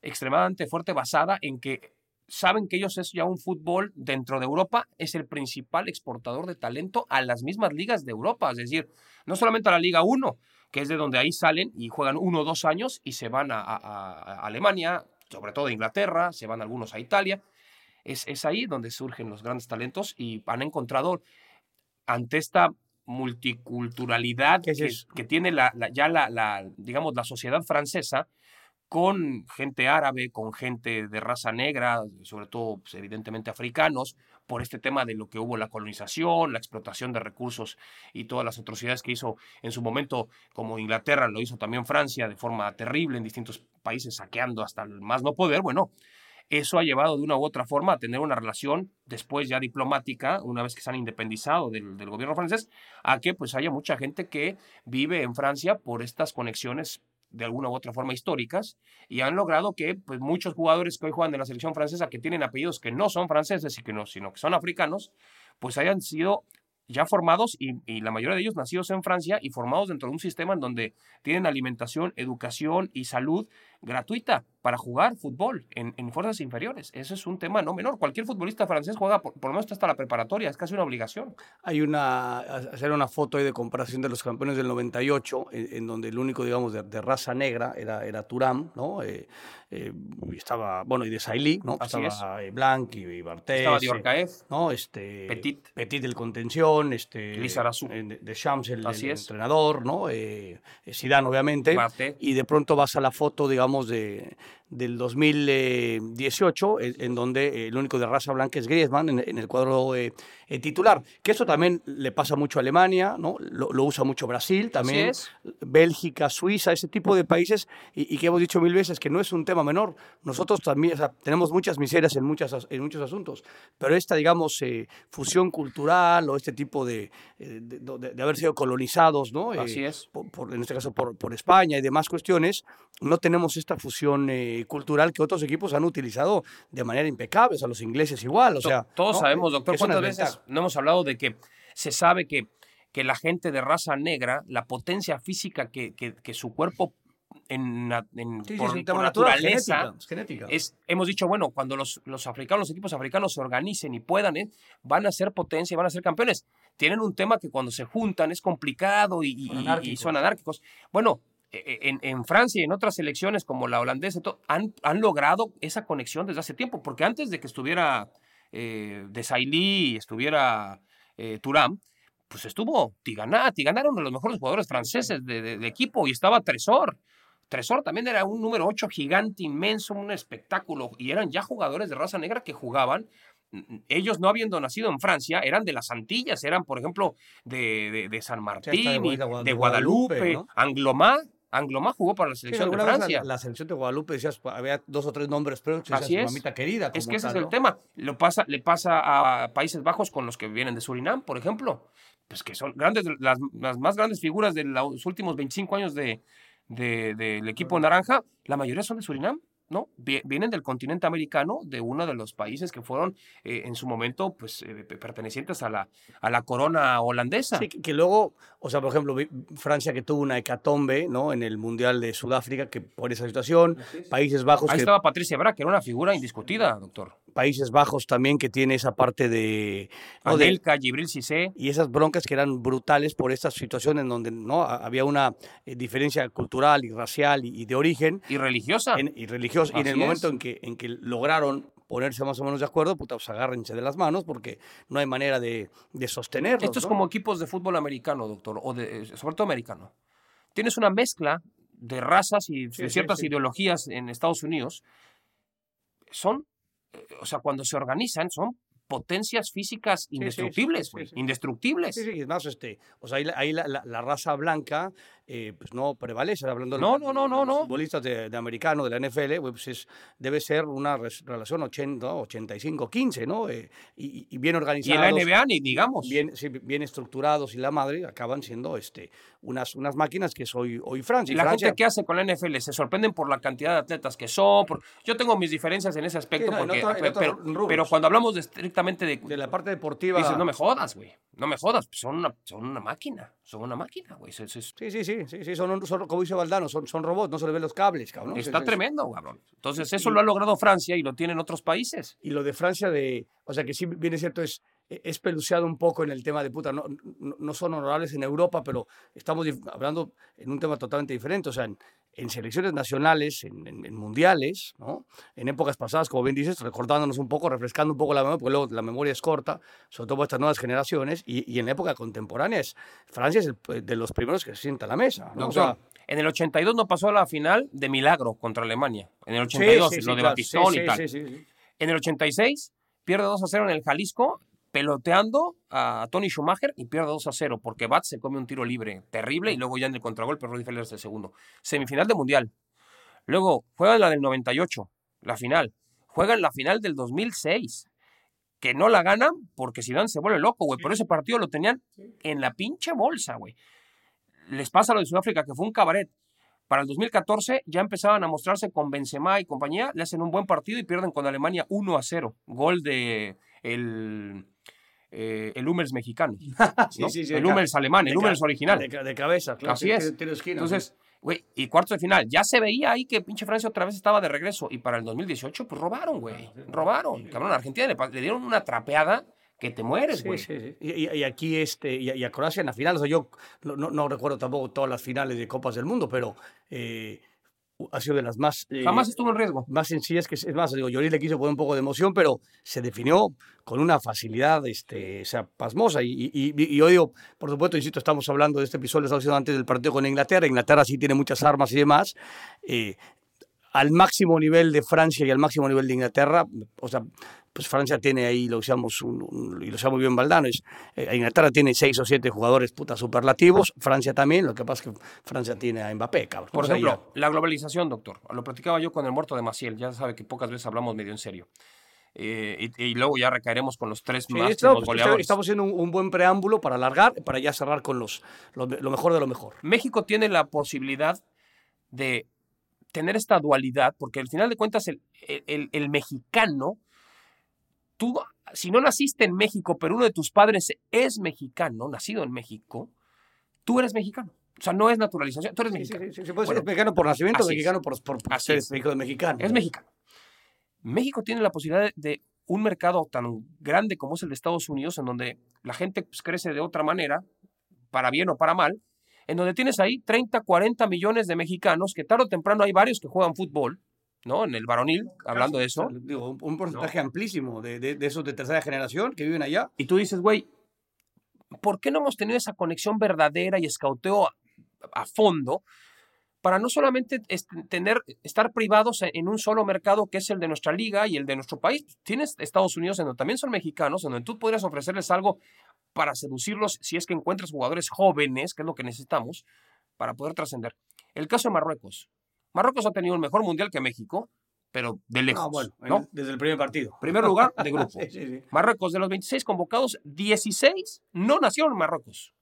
extremadamente fuerte basada en que saben que ellos es ya un fútbol dentro de Europa, es el principal exportador de talento a las mismas ligas de Europa, es decir, no solamente a la Liga 1, que es de donde ahí salen y juegan uno o dos años y se van a Alemania, sobre todo a Inglaterra, se van algunos a Italia, es, es ahí donde surgen los grandes talentos y han encontrado ante esta multiculturalidad que, tiene la, la, ya la, la, digamos, la sociedad francesa, con gente árabe, con gente de raza negra, sobre todo pues, evidentemente africanos, por este tema de lo que hubo la colonización, la explotación de recursos y todas las atrocidades que hizo en su momento, como Inglaterra, lo hizo también Francia de forma terrible en distintos países, saqueando hasta el más no poder. Bueno, eso ha llevado de una u otra forma a tener una relación después ya diplomática, una vez que se han independizado del, gobierno francés, a que pues haya mucha gente que vive en Francia por estas conexiones de alguna u otra forma históricas y han logrado que pues, muchos jugadores que hoy juegan en la selección francesa que tienen apellidos que no son franceses y que no, sino que son africanos, pues hayan sido ya formados y, la mayoría de ellos nacidos en Francia y formados dentro de un sistema en donde tienen alimentación, educación y salud gratuita para jugar fútbol en, en, fuerzas inferiores. Eso es un tema no menor. Cualquier futbolista francés juega por, por lo menos hasta la preparatoria, es casi una obligación. Hay una, hacer una foto ahí de comparación de los campeones del 98, en, en donde el único, digamos, de, de, raza negra era, era Turam, ¿no? Eh, eh, estaba, bueno, y de Sailly, ¿no? Así estaba es. Blanc y, Bartés. Estaba Diorcaez. ¿no? Este, Petit. Petit el contención, este. De, de Shams el, el entrenador, ¿no? Eh, Zidane, obviamente. Marte. Y de pronto vas a la foto, digamos, de del 2018, en, donde el único de raza blanca es Griezmann en, en el cuadro eh, eh, titular. Que eso también le pasa mucho a Alemania, ¿no? lo, lo usa mucho Brasil, también. Bélgica, Suiza, ese tipo de países, y, y que hemos dicho mil veces que no es un tema menor. Nosotros también o sea, tenemos muchas miserias en, muchas, as- en muchos asuntos, pero esta, digamos, eh, fusión cultural o este tipo de, eh, de, de- de haber sido colonizados, ¿no? Eh, Así es. por- por- en este caso por, por España y demás cuestiones, no tenemos esta fusión eh, cultural que otros equipos han utilizado de manera impecable, o sea, los ingleses igual, o To- sea... Todos ¿no? sabemos, doctor, cuántas veces no hemos hablado de que se sabe que, que la gente de raza negra, la potencia física que, que- que su cuerpo en, en- Sí, sí, por, tema por natural, naturaleza genética, es genética. es, hemos dicho, bueno, cuando los, los africanos, los equipos africanos se organicen y puedan, ¿eh? van a ser potencia y van a ser campeones. Tienen un tema que cuando se juntan es complicado y, y- Son y- son anárquicos. Bueno, en, en Francia y en otras selecciones como la holandesa, han, han logrado esa conexión desde hace tiempo, porque antes de que estuviera eh, Desailly y estuviera eh, pues estuvo Tigana. Tigana era uno de los mejores jugadores franceses de, de- de equipo y estaba Tresor. Tresor también era un número 8 gigante, inmenso, un espectáculo. Y eran ya jugadores de raza negra que jugaban. Ellos no habiendo nacido en Francia, eran de las Antillas, eran, por ejemplo, de, de- de San Martín, de de de de Guadalupe, Guadalupe, ¿no? Anglomá. Anglomá jugó para la Sí, selección de alguna vez Francia. La, la selección de Guadalupe decías, pues, había dos o tres nombres, pero decías, Así es. mamita querida. Es que ese es el ¿no? tema. Lo pasa, le pasa a Países Bajos con los que vienen de Surinam, por ejemplo. Pues que son grandes, las, las más grandes figuras de los últimos 25 años de, de- del equipo naranja, la mayoría son de Surinam, ¿no? Vie- Vienen del continente americano, de uno de los países que fueron eh, en su momento pues, eh, pe- pertenecientes a la, a la corona holandesa. Sí, que, que luego, o sea, por ejemplo, Francia que tuvo una hecatombe, ¿no? En el Mundial de Sudáfrica, que por esa situación, Países Bajos, Ahí que, estaba Patricia Bra, que era una figura indiscutida, doctor. Países Bajos también que tiene esa parte de, ¿no? de- Anelka, Gibril Cissé. y esas broncas que eran brutales por estas situaciones en donde no Ha- había una eh, diferencia cultural y racial y, y de origen Y religiosa. en- y religiosa y en el Así momento es. en que en que lograron ponerse más o menos de acuerdo, puta, pues agárrense de las manos porque no hay manera de, de sostenerlos. Esto es ¿no? como equipos de fútbol americano, doctor, o de, eh, sobre todo americano. Tienes una mezcla de razas y Sí, de sí, ciertas sí. ideologías en Estados Unidos. Son, o sea, cuando se organizan, son potencias físicas sí, sí, indestructibles, sí, güey, sí. indestructibles. Sí, sí, es más, este, o sea, ahí, la- ahí la, la- la raza blanca eh, pues no prevalece, hablando de No, los- no, no, no, los no. futbolistas de, de americano, de la NFL, pues es, debe ser una res- relación 80, 85-15, ¿no? Eh, y, y bien Y en organizados. la NBA ni digamos. Bien, sí, bien estructurados y la madre acaban siendo este, unas, unas máquinas que es hoy, hoy Francia. Y la Francia, gente que hace con la NFL se sorprenden por la cantidad de atletas que son. por- Yo tengo mis diferencias en ese aspecto, Sí, no, en porque, otro- pero, cuando hablamos de estrictamente de, de la parte deportiva. dices, no me jodas, güey, no me jodas, son una, son una máquina, son una máquina, güey. Sí, sí, sí, sí, sí, son, un- son- como dice Valdano, son, son robots, no se les ven los cables, cabrón. Está Es- es- tremendo, cabrón. Entonces, eso lo ha logrado Francia y lo tienen otros países. Y lo de Francia, de, o sea, que sí, bien es cierto, es, es peluceado un poco en el tema de puta, no, no, no son honorables en Europa, pero estamos hablando en un tema totalmente diferente, o sea, en, en selecciones nacionales, en, en- en mundiales, ¿no? En épocas pasadas, como bien dices, recordándonos un poco, refrescando un poco la memoria, porque luego la memoria es corta, sobre todo para estas nuevas generaciones, y, y en la época contemporánea, es, Francia es el- de los primeros que se sienta a la mesa, ¿no? O sea, en el 82 no pasó a la final de milagro contra Alemania. En el 82, sí, sí, lo de claro, Batistón sí, y sí, tal. sí, sí, sí. En el 86 pierde 2 a 0 en el Jalisco, peloteando a Tony Schumacher y pierde 2 a 0 porque Bat se come un tiro libre terrible y luego ya en el contragolpe Rudy Feller es el segundo. Semifinal de Mundial. Luego juegan la del 98, la final. Juegan la final del 2006. Que no la ganan porque Zidane se vuelve loco, güey. Pero ese partido lo tenían en la pinche bolsa, güey. Les pasa lo de Sudáfrica, que fue un cabaret. Para el 2014 ya empezaban a mostrarse con Benzema y compañía, le hacen un buen partido y pierden con Alemania 1 a 0. Gol de el, eh, el Hummels mexicano. Sí, ¿no? sí, sí, el Hummels alemán, el Hummels original. De, de cabeza, claro. Así es. tiene esquina, Entonces, güey, y cuarto de final, ya se veía ahí que pinche Francia otra vez estaba de regreso. Y para el 2018, pues robaron, güey. Robaron. Cabrón, a Argentina le, dieron una trapeada que te mueres, güey. sí, sí. Y, y- y aquí este, y, y a Croacia en la final, o sea, yo no, no- no recuerdo tampoco todas las finales de Copas del Mundo, pero eh, ha sido de las más, eh, Jamás estuvo en riesgo. más sencillas que es más, digo, Lloris le quiso poner un poco de emoción, pero se definió con una facilidad, este, o sea, pasmosa. Y, y, y- yo digo, por supuesto, insisto, estamos hablando de este episodio, estamos haciendo antes del partido con Inglaterra. Inglaterra sí tiene muchas armas y demás. eh, al máximo nivel de Francia y al máximo nivel de Inglaterra, o sea, pues Francia tiene ahí lo un, un- y lo llamo bien Valdano, es, eh, Inglaterra tiene seis o siete jugadores puta superlativos, Francia también, lo que pasa es que Francia tiene a Mbappé, cabrón. Por O sea, ejemplo, la globalización, doctor. Lo platicaba yo con el muerto de Maciel. Ya sabe que pocas veces hablamos medio en serio. Eh, y, y luego ya recaeremos con los tres Sí, máximos esto, pues, goleadores. estamos haciendo un, un buen preámbulo para alargar, para ya cerrar con los, lo, lo mejor de lo mejor. México tiene la posibilidad de tener esta dualidad, porque al final de cuentas el, el- mexicano, tú, si no naciste en México, pero uno de tus padres es mexicano, nacido en México, tú eres mexicano. O sea, no es naturalización, tú eres Sí, mexicano. sí, sí, puede Bueno, ser mexicano por nacimiento, mexicano por, por, ser hijo de mexicano. Es mexicano. México tiene la posibilidad de, de un mercado tan grande como es el de Estados Unidos, en donde la gente pues, crece de otra manera, para bien o para mal, en donde tienes ahí 30, 40 millones de mexicanos, que tarde o temprano hay varios que juegan fútbol, ¿no? En el varonil, hablando de eso. Digo, un, porcentaje amplísimo de, de- de esos de tercera generación que viven allá. Y tú dices, güey, ¿por qué no hemos tenido esa conexión verdadera y escauteo a, a fondo para no solamente est- tener, estar privados en- en un solo mercado que es el de nuestra liga y el de nuestro país? Tienes Estados Unidos en donde también son mexicanos, en donde tú podrías ofrecerles algo para seducirlos si es que encuentras jugadores jóvenes, que es lo que necesitamos, para poder trascender. El caso de Marruecos. Marruecos ha tenido un mejor mundial que México, pero de lejos. No, bueno, en- ¿no? desde el primer partido. Primer lugar de grupo. Sí, sí, sí. Marruecos, de los 26 convocados, 16 no nacieron en Marruecos.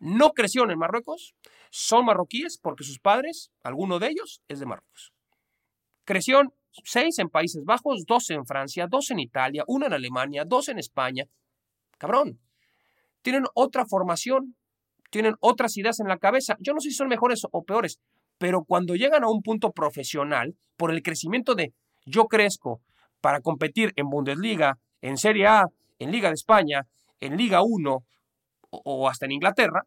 No crecieron en Marruecos, son marroquíes porque sus padres, alguno de ellos, es de Marruecos. Crecieron 6 en Países Bajos, 2 en Francia, 2 en Italia, 1 en Alemania, 2 en España. Cabrón. Tienen otra formación, tienen otras ideas en la cabeza. Yo no sé si son mejores o peores, pero cuando llegan a un punto profesional, por el crecimiento de yo crezco para competir en Bundesliga, en Serie A, en Liga de España, en Liga 1 o, hasta en Inglaterra,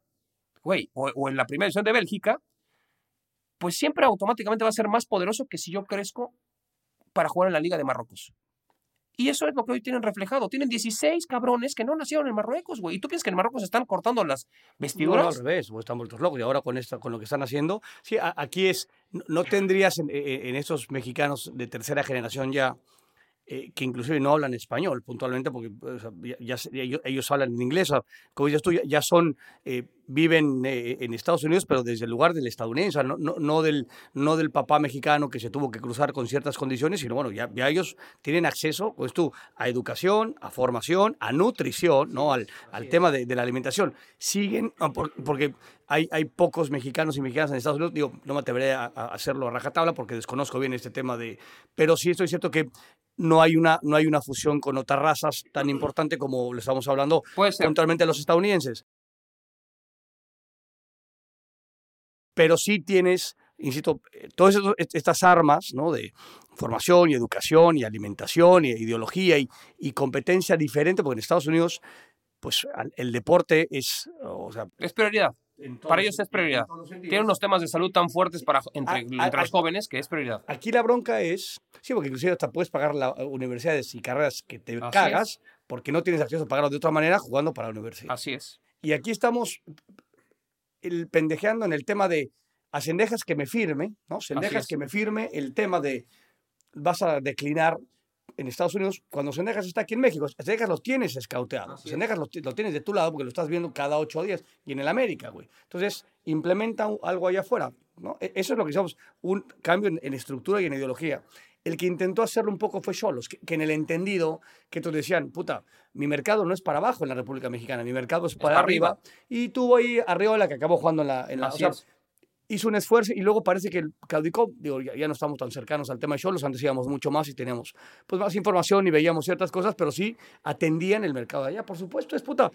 güey, o, o en la primera división de Bélgica, pues siempre automáticamente va a ser más poderoso que si yo crezco para jugar en la Liga de Marruecos. Y eso es lo que hoy tienen reflejado. Tienen 16 cabrones que no nacieron en Marruecos, güey. ¿Y tú piensas que en Marruecos están cortando las No, no, vestiduras? al revés, pues están vueltos locos. Y ahora con, esto, con lo que están haciendo, sí, a- aquí es, no, no tendrías en, en- en estos mexicanos de tercera generación ya, eh, que inclusive no hablan español puntualmente, porque o sea, ya, ya ellos, ellos hablan en inglés, o sea, como dices tú, ya, ya son, eh, viven eh, en Estados Unidos, pero desde el lugar del estadounidense, no, no, no del, no del papá mexicano que se tuvo que cruzar con ciertas condiciones, sino bueno, ya, ya ellos tienen acceso, pues tú, a educación, a formación, a nutrición, ¿no? Al, al tema de, de la alimentación. Siguen, por- porque hay, hay pocos mexicanos y mexicanas en Estados Unidos, digo, no me atreveré a, a hacerlo a rajatabla porque desconozco bien este tema de, pero sí estoy cierto que no hay una, no hay una fusión con otras razas tan importante como lo estamos hablando Puede ser. puntualmente a los estadounidenses. Pero sí tienes, insisto, todas estas armas ¿no? de formación y educación y alimentación y ideología y, y competencia diferente, porque en Estados Unidos, pues el deporte es, o sea, Es prioridad. Para los- ellos es prioridad. Tienen unos temas de salud tan fuertes para, entre, entre los jóvenes que es prioridad. Aquí la bronca es, sí, porque inclusive hasta puedes pagar las universidades y carreras que te Así cagas, porque no tienes acceso a pagarlo de otra manera jugando para la universidad. Así es. Y aquí estamos el pendejeando en el tema de a Cendejas que me firme, ¿no? Cendejas es. que me firme el tema de vas a declinar en Estados Unidos cuando Cendejas está aquí en México. Cendejas lo tienes escauteado. Es. Lo, lo tienes de tu lado porque lo estás viendo cada ocho días y en el América, güey. Entonces, implementa un- algo allá afuera, ¿no? E- Eso es lo que llamamos un cambio en, en estructura y en ideología. El que intentó hacerlo un poco fue Cholos, que, que en el entendido que todos decían, puta, mi mercado no es para abajo en la República Mexicana, mi mercado es para, para arriba. arriba. Y tuvo ahí Arriola que acabó jugando en la... En la o sea, es. Hizo un esfuerzo y luego parece que claudicó. Digo, ya, no estamos tan cercanos al tema de Cholos, antes íbamos mucho más y teníamos pues, más información y veíamos ciertas cosas, pero sí atendían el mercado de allá. Por supuesto, es puta.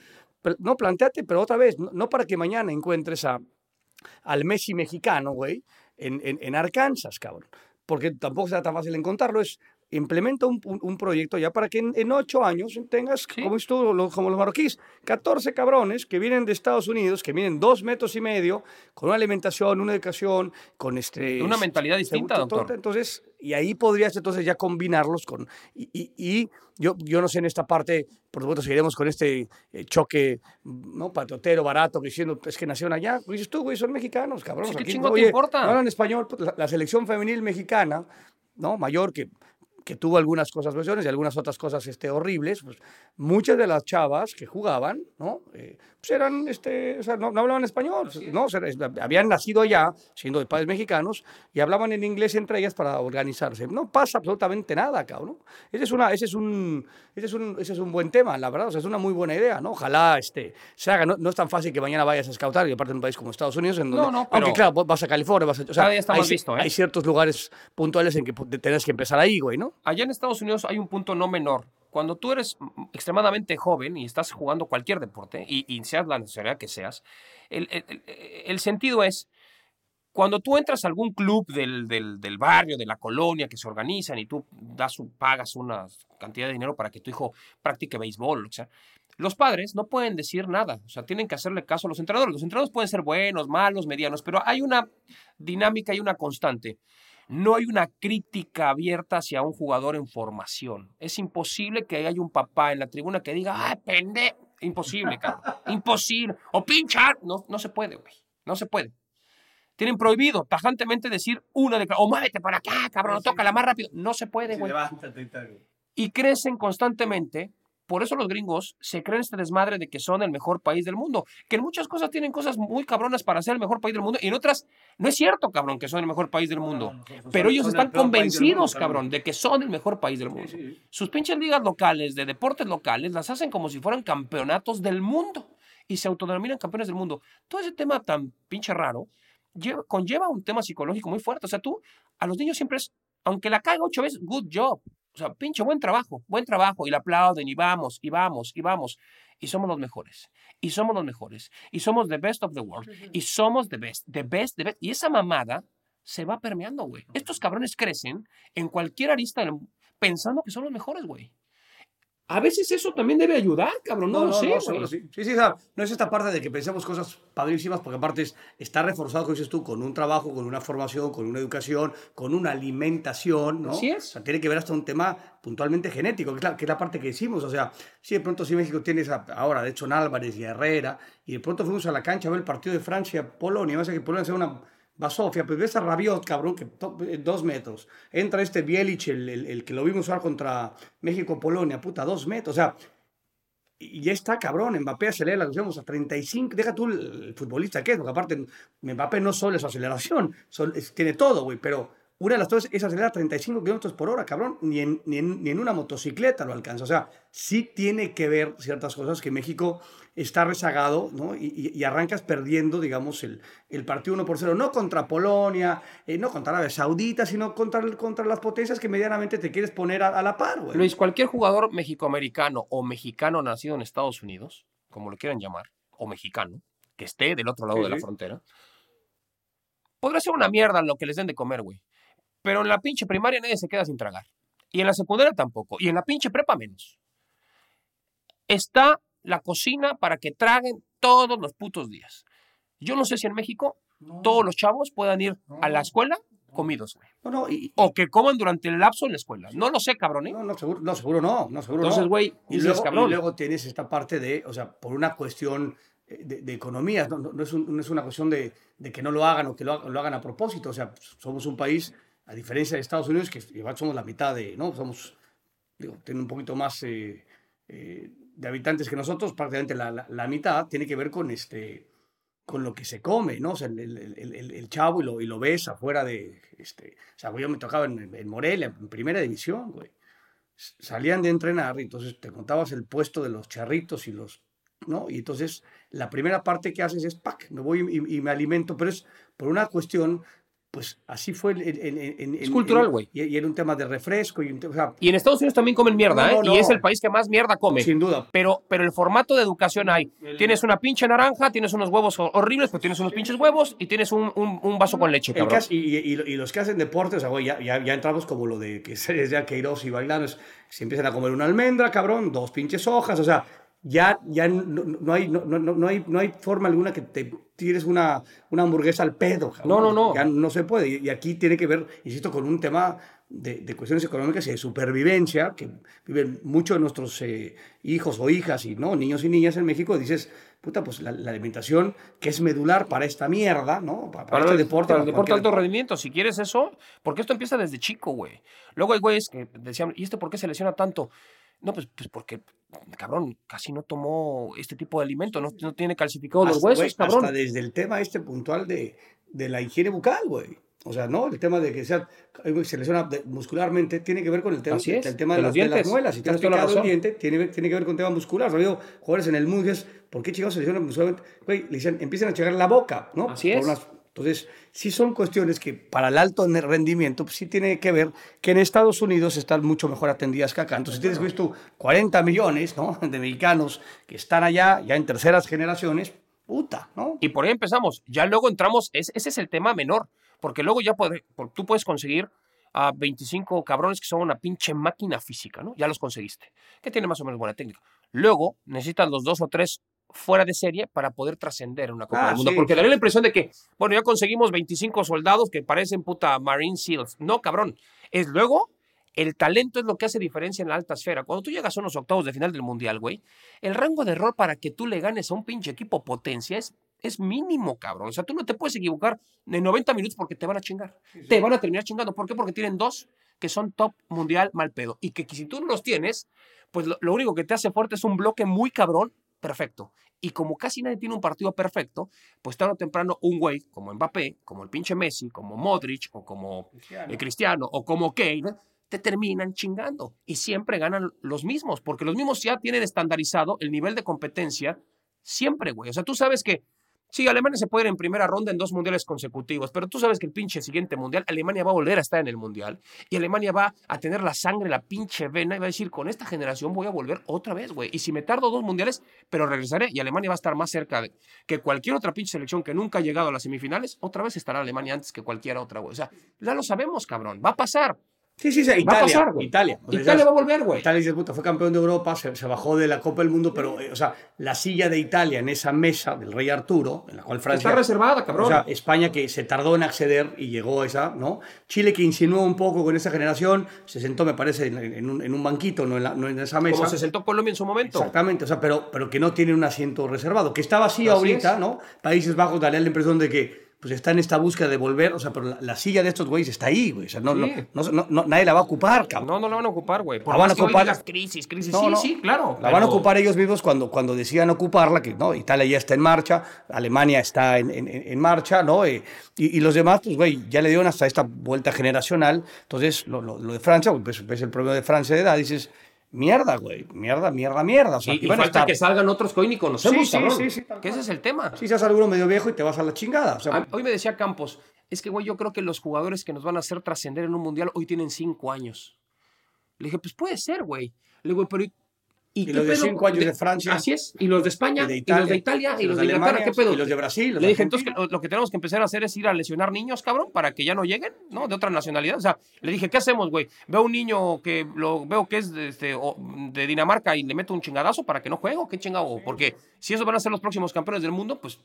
No, planteate, pero otra vez, no, no para que mañana encuentres a, al Messi mexicano, güey, en, en, en Arkansas, cabrón. Porque tampoco será tan fácil encontrarlo. Es implementa un, un- proyecto ya para que en, en ocho años tengas, Sí. como, tú, lo- como los marroquíes, 14 cabrones que vienen de Estados Unidos, que vienen dos metros y medio, con una alimentación, una educación, con este... Una mentalidad distinta, Según- doctor. Entonces, y ahí podrías entonces ya combinarlos con... Y, y- y yo, yo no sé en esta parte, por supuesto, seguiremos con este eh, choque, ¿no? Patotero, barato, que diciendo, es que nacieron allá. Dices tú, güey, son mexicanos, cabrón. Sí, ¿qué Aquí, chingo te oye, importa? no hablan español. pues, La, la selección femenil mexicana ¿no? Mayor, que, que tuvo algunas cosas buenas y algunas otras cosas este, horribles, pues muchas de las chavas que jugaban, ¿no? Eh, pues eran, este, o sea, no, no hablaban español, ¿no? O sea, habían nacido allá, siendo de padres mexicanos, y hablaban en inglés entre ellas para organizarse. No pasa absolutamente nada, cabrón. Ese es, una, ese es, un, ese es, un, ese es un buen tema, la verdad, o sea, es una muy buena idea, ¿no? Ojalá este, se haga, no, no es tan fácil que mañana vayas a scoutar, y aparte en un país como Estados Unidos, en donde, No, no, aunque claro, vas a California, vas a, o sea, hay, visto, ¿eh? hay ciertos lugares puntuales en que tenés que empezar ahí, güey, ¿no? Allá en Estados Unidos hay un punto no menor. Cuando tú eres extremadamente joven y estás jugando cualquier deporte, y, y seas la nacionalidad que seas, el, el- sentido es, cuando tú entras a algún club del, del- barrio, de la colonia, que se organizan y tú das pagas una cantidad de dinero para que tu hijo practique béisbol, o sea, los padres no pueden decir nada, o sea, tienen que hacerle caso a los entrenadores. Los entrenadores pueden ser buenos, malos, medianos, pero hay una dinámica y una constante. No hay una crítica abierta hacia un jugador en formación. Es imposible que haya un papá en la tribuna que diga, ¡ay, pende! Imposible, cabrón. Imposible. O pinchar. No, no se puede, güey. No se puede. Tienen prohibido tajantemente decir una de o muévete para acá, cabrón, tócala más rápido. No se puede, güey. Y crecen constantemente. Por eso los gringos se creen este desmadre de que son el mejor país del mundo. Que en muchas cosas tienen cosas muy cabronas para ser el mejor país del mundo. Y en otras, no es cierto, cabrón, que son el mejor país del mundo. Pero ellos están convencidos, cabrón, de que son el mejor país del mundo. Sus pinches ligas locales, de deportes locales, las hacen como si fueran campeonatos del mundo. Y se autodenominan campeones del mundo. Todo ese tema tan pinche raro lleva- conlleva un tema psicológico muy fuerte. O sea, tú, a los niños siempre es, aunque la caiga ocho veces, good job. O sea, pinche buen trabajo, buen trabajo. Y le aplauden y vamos, y vamos, y vamos. Y somos los mejores. Y somos los mejores. Y somos the best of the world. Y somos the best, the best, the best. Y esa mamada se va permeando, güey. Estos cabrones crecen en cualquier arista pensando que son los mejores, güey. A veces eso también debe ayudar, cabrón. No, lo sé, seguro, sí. Sí, sí, o sea, no es esta parte de que pensemos cosas padrísimas, porque aparte es- está reforzado, como dices tú, con un trabajo, con una formación, con una educación, con una alimentación, ¿no? Así es. O sea, tiene que ver hasta un tema puntualmente genético, que es la, que es la parte que decimos. O sea, sí, de pronto sí México tienes a- ahora, de hecho, Álvarez y Herrera, y de pronto fuimos a la cancha a ver el partido de Francia-Polonia, vas a que Polonia sea una basofia, pues ves a Rabiot, cabrón, que dos metros. Entra este Bielich, el, el- el que lo vimos jugar contra México-Polonia, puta, dos metros. O sea, y ya está cabrón, Mbappé acelera, la a 35, deja tú el, el futbolista que es, porque aparte Mbappé no solo es aceleración, son- es- tiene todo, güey, pero una de las cosas es acelerar a 35 kilómetros por hora, cabrón, ni en, ni, en, ni en una motocicleta lo alcanza, o sea, sí tiene que ver ciertas cosas que México está rezagado, ¿no? Y, y- y arrancas perdiendo, digamos, el, el partido 1 por 0, no contra Polonia, eh, no contra Arabia Saudita, sino contra, contra las potencias que medianamente te quieres poner a, a la par, güey. Luis, cualquier jugador mexicoamericano o mexicano nacido en Estados Unidos, como lo quieran llamar, o mexicano, que esté del otro lado Sí, de la frontera, podrá ser una mierda lo que les den de comer, güey. Pero en la pinche primaria nadie se queda sin tragar. Y en la secundaria tampoco. Y en la pinche prepa menos. Está la cocina para que traguen todos los putos días. Yo no sé si en México todos los chavos puedan ir a la escuela comidos, güey. No, no, y, O que coman durante el lapso en la escuela. No lo sé, cabrón, ¿eh? No, no, seguro no, seguro no, no, seguro Entonces, no. güey, y luego, cabrón. y luego tienes esta parte de, o sea, por una cuestión eh, de, de economía, no, no- no es un- no es una cuestión de, de que no lo hagan o que lo, lo hagan a propósito, o sea, somos un país, a diferencia de Estados Unidos, que somos la mitad de, ¿no? Somos, digo, tiene un poquito más eh, eh, de habitantes que nosotros, prácticamente la, la- la mitad, tiene que ver con este con lo que se come, ¿no? O sea, el, el- el- el- chavo y lo, y lo ves afuera de, este, o sea, yo me tocaba en, en Morelia, en primera división, güey. Salían de entrenar y entonces te contabas el puesto de los charritos y los, ¿no? Y entonces la primera parte que haces es, pack, me voy y, y me alimento, pero es por una cuestión, pues así fue en- Es cultural, güey. Y, y era un tema de refresco y un tema, o sea, Y en Estados Unidos también comen mierda, No, ¿eh? no, Y es el país que más mierda come. sin duda. Pero, pero el formato de educación hay. Tienes una pinche naranja, tienes unos huevos ho- horribles, pero tienes unos pinches huevos y tienes un, un- un vaso con leche, El cabrón. y, y- y- y los que hacen deporte, o sea, güey, ya, ya, ya entramos como lo de que se ya Queiroz y Bailanos, se empiezan a comer una almendra, cabrón, dos pinches hojas, o sea, ya, ya no, no- no hay, no, no, no hay, no hay forma alguna que te tires una, una hamburguesa al pedo, cabrón. No, no, no. Ya no se puede. Y, aquí tiene que ver, insisto, con un tema de, de cuestiones económicas y de supervivencia, que viven muchos de nuestros eh, hijos o hijas y no niños y niñas en México, dices, puta, pues la, la alimentación que es medular para esta mierda, ¿no? Para, para Para, este el deporte. para el deporte alto deporte. rendimiento, si quieres eso, porque esto empieza desde chico, güey. Luego hay güeyes que decían, ¿y este por qué se lesiona tanto? No, pues, pues porque, cabrón, casi no tomó este tipo de alimento, no, no tiene calcificados los huesos, güey, cabrón. Hasta desde el tema este puntual de, de la higiene bucal, güey. O sea, ¿no? El tema de que sea, que se lesiona muscularmente tiene que ver con el tema, es, el tema de de, los las, de las muelas. Si te has picado el diente, tiene, tiene que ver con tema muscular. Yo digo, jugadores en el mundo, dices, ¿por qué chingados se lesionan muscularmente? Güey, le dicen, empiezan a checar la boca, ¿no? Así Por es. unas- entonces, sí son cuestiones que para el alto rendimiento pues, sí tiene que ver que en Estados Unidos están mucho mejor atendidas que acá. Entonces, tienes visto 40 millones de mexicanos que están allá, ya en terceras generaciones, puta, ¿no? Y por ahí empezamos. Ya luego entramos, es- ese es el tema menor, porque luego ya tú puedes conseguir a 25 cabrones que son una pinche máquina física, ¿no? Ya los conseguiste, que tiene más o menos buena técnica. Luego necesitas los dos o tres fuera de serie para poder trascender en una Copa Ah, del Mundo, sí. porque daría la impresión de que, bueno, ya conseguimos 25 soldados que parecen puta Marine SEALs. No, cabrón. Es luego el talento es lo que hace diferencia en la alta esfera. Cuando tú llegas a unos octavos de final del Mundial, güey, el rango de error para que tú le ganes a un pinche equipo potencia es, es mínimo, cabrón. O sea, tú no te puedes equivocar en 90 minutos porque te van a chingar. Te van a terminar chingando. ¿Por qué? Porque tienen dos que son top mundial mal pedo. Y que, si tú no los tienes, pues lo, lo único que te hace fuerte es un bloque muy cabrón, perfecto. Y como casi nadie tiene un partido perfecto, pues tarde o temprano un güey como Mbappé, como el pinche Messi, como Modric o como el Cristiano o como Kane, te terminan chingando. Y siempre ganan los mismos, porque los mismos ya tienen estandarizado el nivel de competencia siempre, güey. O sea, tú sabes que, sí, Alemania se puede ir en primera ronda en dos mundiales consecutivos, pero tú sabes que el pinche siguiente mundial, Alemania va a volver a estar en el mundial y Alemania va a tener la sangre, la pinche vena y va a decir, con esta generación voy a volver otra vez, güey. Y si me tardo dos mundiales, pero regresaré y Alemania va a estar más cerca de que cualquier otra pinche selección que nunca ha llegado a las semifinales, otra vez estará Alemania antes que cualquier otra, güey. O sea, ya lo sabemos, cabrón. Va a pasar. Sí, sí, sí, Italia. Va a pasar, güey. Italia. O sea, Italia va a volver, güey. Italia dice, puta, fue campeón de Europa, se, se bajó de la Copa del Mundo, pero, eh, o sea, la silla de Italia en esa mesa del rey Arturo, en la cual Francia... Está reservada, cabrón. O sea, España que se tardó en acceder y llegó a esa, ¿no? Chile que insinuó un poco con esa generación, se sentó, me parece, en, en un, en un banquito, no en, la- no en esa mesa. como se sentó Colombia en su momento. Exactamente, o sea, pero, pero que no tiene un asiento reservado, que está vacío ahorita, es. ¿no? Países Bajos daría la impresión de que pues está en esta búsqueda de volver, o sea, pero la, la silla de estos güeyes está ahí, güey, o sea, no, Sí. no, no- no- no- nadie la va a ocupar, cabrón. No, no la van a ocupar, güey. Por La van a ocupar- digas crisis, crisis. No, sí, claro. La van a ocupar ellos mismos cuando, cuando decidan ocuparla, que no, Italia ya está en marcha, Alemania está en, en- en marcha, ¿no? Eh, y, y los demás, pues, güey, ya le dieron hasta esta vuelta generacional. Entonces, lo, lo- lo de Francia, pues ves el problema de Francia de edad, dices, mierda, güey, mierda, mierda, mierda. O sea, Y, y falta estar- que salgan otros que hoy ni conocemos, Sí, sí, cabrón. sí, sí, que ese es el tema. Si seas alguno medio viejo y te vas a la chingada. O sea, A- Hoy me decía Campos, es que, güey, yo creo que los jugadores que nos van a hacer trascender en un mundial hoy tienen cinco años. Le dije, pues puede ser, güey. Le digo, pero ¿y, los de cinco años de Francia. Así es. Y los de España, y de los de Italia, y los de Inglaterra, Alemania, ¿qué pedo? Y los de Brasil. los Le de dije, entonces, lo, lo que tenemos que empezar a hacer es ir a lesionar niños, cabrón, para que ya no lleguen, ¿no? De otra nacionalidad. O sea, le dije, ¿qué hacemos, güey? Veo un niño que lo veo que es de, este, de Dinamarca y le meto un chingadazo para que no juegue, ¿o ¿qué chingado? Porque si esos van a ser los próximos campeones del mundo, pues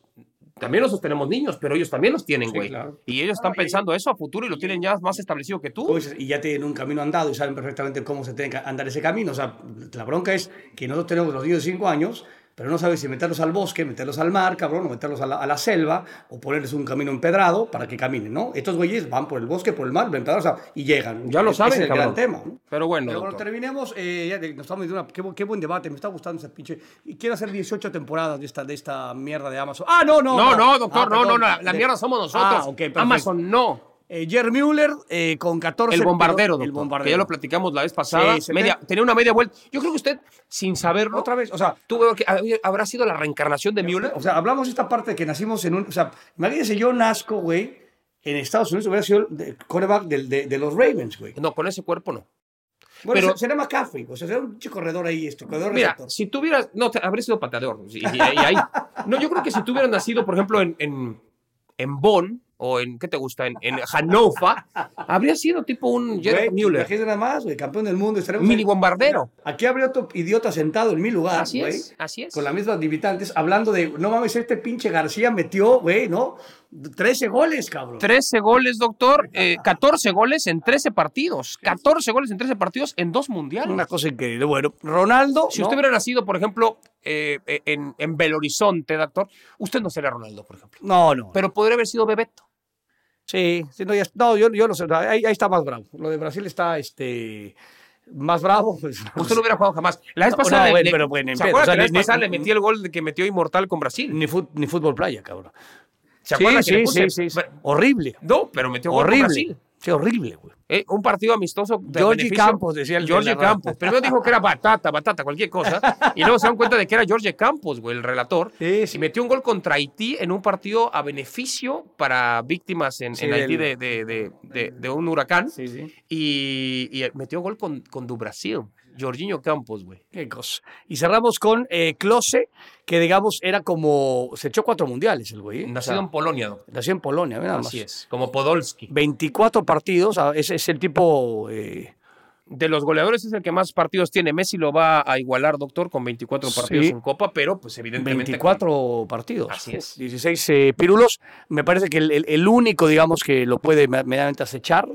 también nosotros tenemos niños, pero ellos también los tienen, Sí, güey. claro. Y ellos están pensando eso a futuro y lo tienen ya más establecido que tú. Pues, y ya tienen un camino andado y saben perfectamente cómo se tiene que andar ese camino. O sea, la bronca es que nosotros tenemos los niños de 5 años, pero no sabes si meterlos al bosque, meterlos al mar, cabrón, o meterlos a la, a la selva, o ponerles un camino empedrado para que caminen, ¿no? Estos güeyes van por el bosque, por el mar, empedrados, o sea, y llegan. Ya lo saben, es el cabrón. gran tema. ¿no? Pero bueno, Pero cuando terminemos, eh, ya nos estamos una, qué, qué buen debate, me está gustando ese pinche. Y quiero hacer 18 temporadas de esta, de esta mierda de Amazon. Ah, no, no. No, no, doctor, Ah, no, no, no, la, la mierda somos nosotros. Ah, ok, perfecto. Amazon no. Eh, Jerry Müller eh, con 14. El bombardero, doctor. El bombardero. Que ya lo platicamos la vez pasada. Sí, media, te- tenía una media vuelta. Yo creo que usted, sin saberlo, Otra vez, o sea, tú veo que hab- habrá sido la reencarnación de Müller. O sea, hablamos de esta parte de que nacimos en un. O sea, imagínense, yo nazco, güey, en Estados Unidos, hubiera sido el del- de, de los Ravens, güey. No, con ese cuerpo no. Bueno, Pero- se- será McCaffrey, o sea, será un chico corredor ahí, este, corredor Mira, receptor. si tuvieras. No, habría sido pateador. Y, y- y ahí. No, yo creo que si tú hubieras nacido, por ejemplo, en, en, en Bonn o en. ¿Qué te gusta? En, en Hannover, habría sido tipo un Güey, Müller. nada más, güey, campeón del mundo. estaremos Mini bombardero. Aquí habría otro idiota sentado en mi lugar, Así güey. es, así es. Con las mismas limitantes, hablando de, no mames, este pinche García metió, güey, ¿no? 13 goles, cabrón. 13 goles, doctor. Eh, 14 goles en 13 partidos. 14 goles en 13 partidos en dos mundiales. Una cosa increíble. Bueno, Ronaldo. Si ¿no? usted hubiera nacido, por ejemplo, eh, eh, en, en Belo Horizonte, doctor, usted no sería Ronaldo, por ejemplo. No, no. Pero podría haber sido Bebeto. Sí, sí, no, ya- no, yo, yo no sé. Ahí, ahí está más bravo. Lo de Brasil está este, más bravo. pues, Usted no hubiera jugado jamás. La vez pasada, no, le- bueno, le- pero bueno, ¿se pero, acuerda o sea, que la vez ni- pasada ni- le metí el gol de que metió Inmortal con Brasil? ni, fut- ni fútbol playa, cabrón. ¿Se Sí, acuerda que sí, le puse- sí, sí, Horrible. No, pero metió gol con. Brasil. Sí, horrible, güey. Eh, un partido amistoso de Georgie beneficio. Campos, decía el de la radio. Campos. Primero dijo que era batata, batata, cualquier cosa. y luego se dan cuenta de que era Georgie Campos, güey, el relator. Sí, sí. Y metió un gol contra Haití en un partido a beneficio para víctimas en, Sí, en Haití del- de, de- de- de- de un huracán. Sí, sí. Y, y metió gol con, con Du Brasil. Jorginho Campos, güey. Qué cosa. Y cerramos con eh, Klose, que digamos era como. Se echó cuatro mundiales el güey. ¿eh? Nacido O sea, en Polonia, doctor. nació en Polonia, nada más. Así es. Como Podolski. 24 partidos, ah, ese es el tipo. eh, De los goleadores es el que más partidos tiene. Messi lo va a igualar, doctor, con 24 partidos en Copa, pero pues evidentemente... 24 partidos. Así es. 16 eh, pirulos. Me parece que el, el- el único, digamos, que lo puede me- medianamente acechar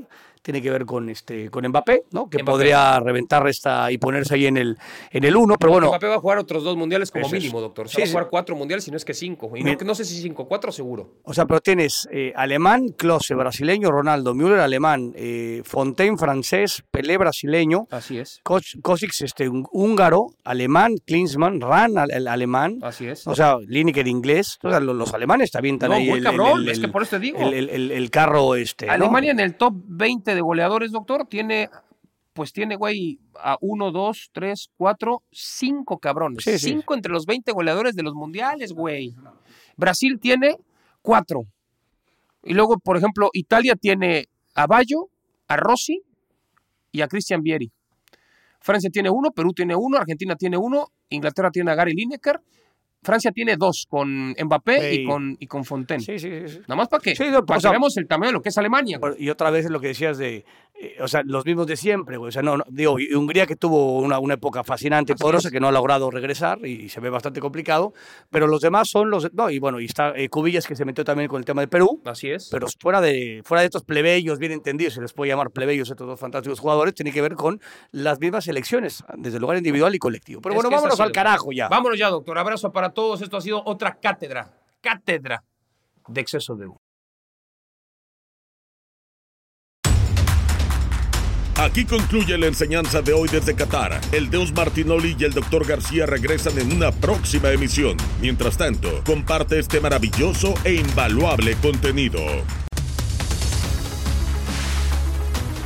tiene que ver con este con Mbappé, ¿no? Que Mbappé. podría reventar esta y ponerse ahí en el en el uno, pero bueno, Mbappé va a jugar otros dos mundiales como mínimo, doctor. Se Sí, va a jugar cuatro mundiales, si no es que cinco. Y no, no sé si cinco, cuatro seguro. o sea, pero tienes eh, alemán, Klose, brasileño, Ronaldo, Müller, alemán, eh, Fontaine, francés, Pelé, brasileño, Así es. Kos- Kosic, este, húngaro, alemán, Klinsmann, Ran, al- el alemán, Así es. o sea, Lineker inglés, o sea, lo- los, alemanes también están No, ahí. muy cabrón, es que por eso te digo. El, el- el- el carro, este. ¿no? Alemania en el top 20 de goleadores, doctor, tiene, pues tiene, güey, a uno, dos, tres, cuatro, cinco cabrones. Sí, sí. Cinco entre los 20 goleadores de los mundiales, güey. Brasil tiene cuatro. Y luego, por ejemplo, Italia tiene a Bayo, a Rossi y a Christian Vieri. Francia tiene uno, Perú tiene uno, Argentina tiene uno, Inglaterra tiene a Gary Lineker, Francia tiene dos con Mbappé y con, y con Fontaine. Sí, sí, sí. Nada más para que, Sí, no, para o sea- que veamos el tamaño de lo que es Alemania. güey. Y otra vez es lo que decías de, eh, o sea, los mismos de siempre, güey. O sea, no, no, digo, y Hungría que tuvo una, una época fascinante, Así poderosa, es. que no ha logrado regresar y se ve bastante complicado, pero los demás son los, no, y bueno, y está eh, Cubillas que se metió también con el tema de Perú, Así es. pero fuera de, fuera de estos plebeyos, bien entendidos, se les puede llamar plebeyos estos dos fantásticos jugadores, tiene que ver con las mismas elecciones, desde el lugar individual y colectivo. Pero Es bueno, vámonos al carajo ya. Vámonos ya, doctor. Abrazo para todos. Esto ha sido otra cátedra. Cátedra de exceso de humo. Aquí concluye la enseñanza de hoy desde Qatar. El Deus Martinoli y el Dr. García regresan en una próxima emisión. Mientras tanto, comparte este maravilloso e invaluable contenido.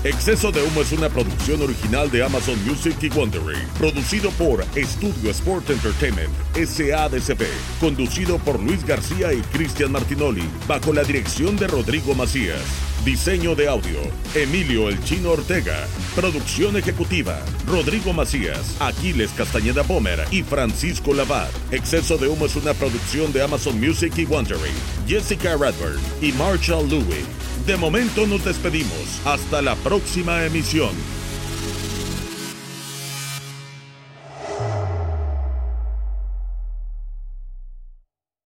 Exceso de Humo es una producción original de Amazon Music y Wondery, producido por Estudio Sport Entertainment, SADCB, conducido por Luis García y Cristian Martinoli, bajo la dirección de Rodrigo Macías. Diseño de audio, Emilio El Chino Ortega. Producción ejecutiva, Rodrigo Macías, Aquiles Castañeda Bomer y Francisco Lavat. Exceso de Humo es una producción de Amazon Music y Wondery, Jessica Radburn y Marshall Louis. De momento nos despedimos. Hasta la próxima emisión.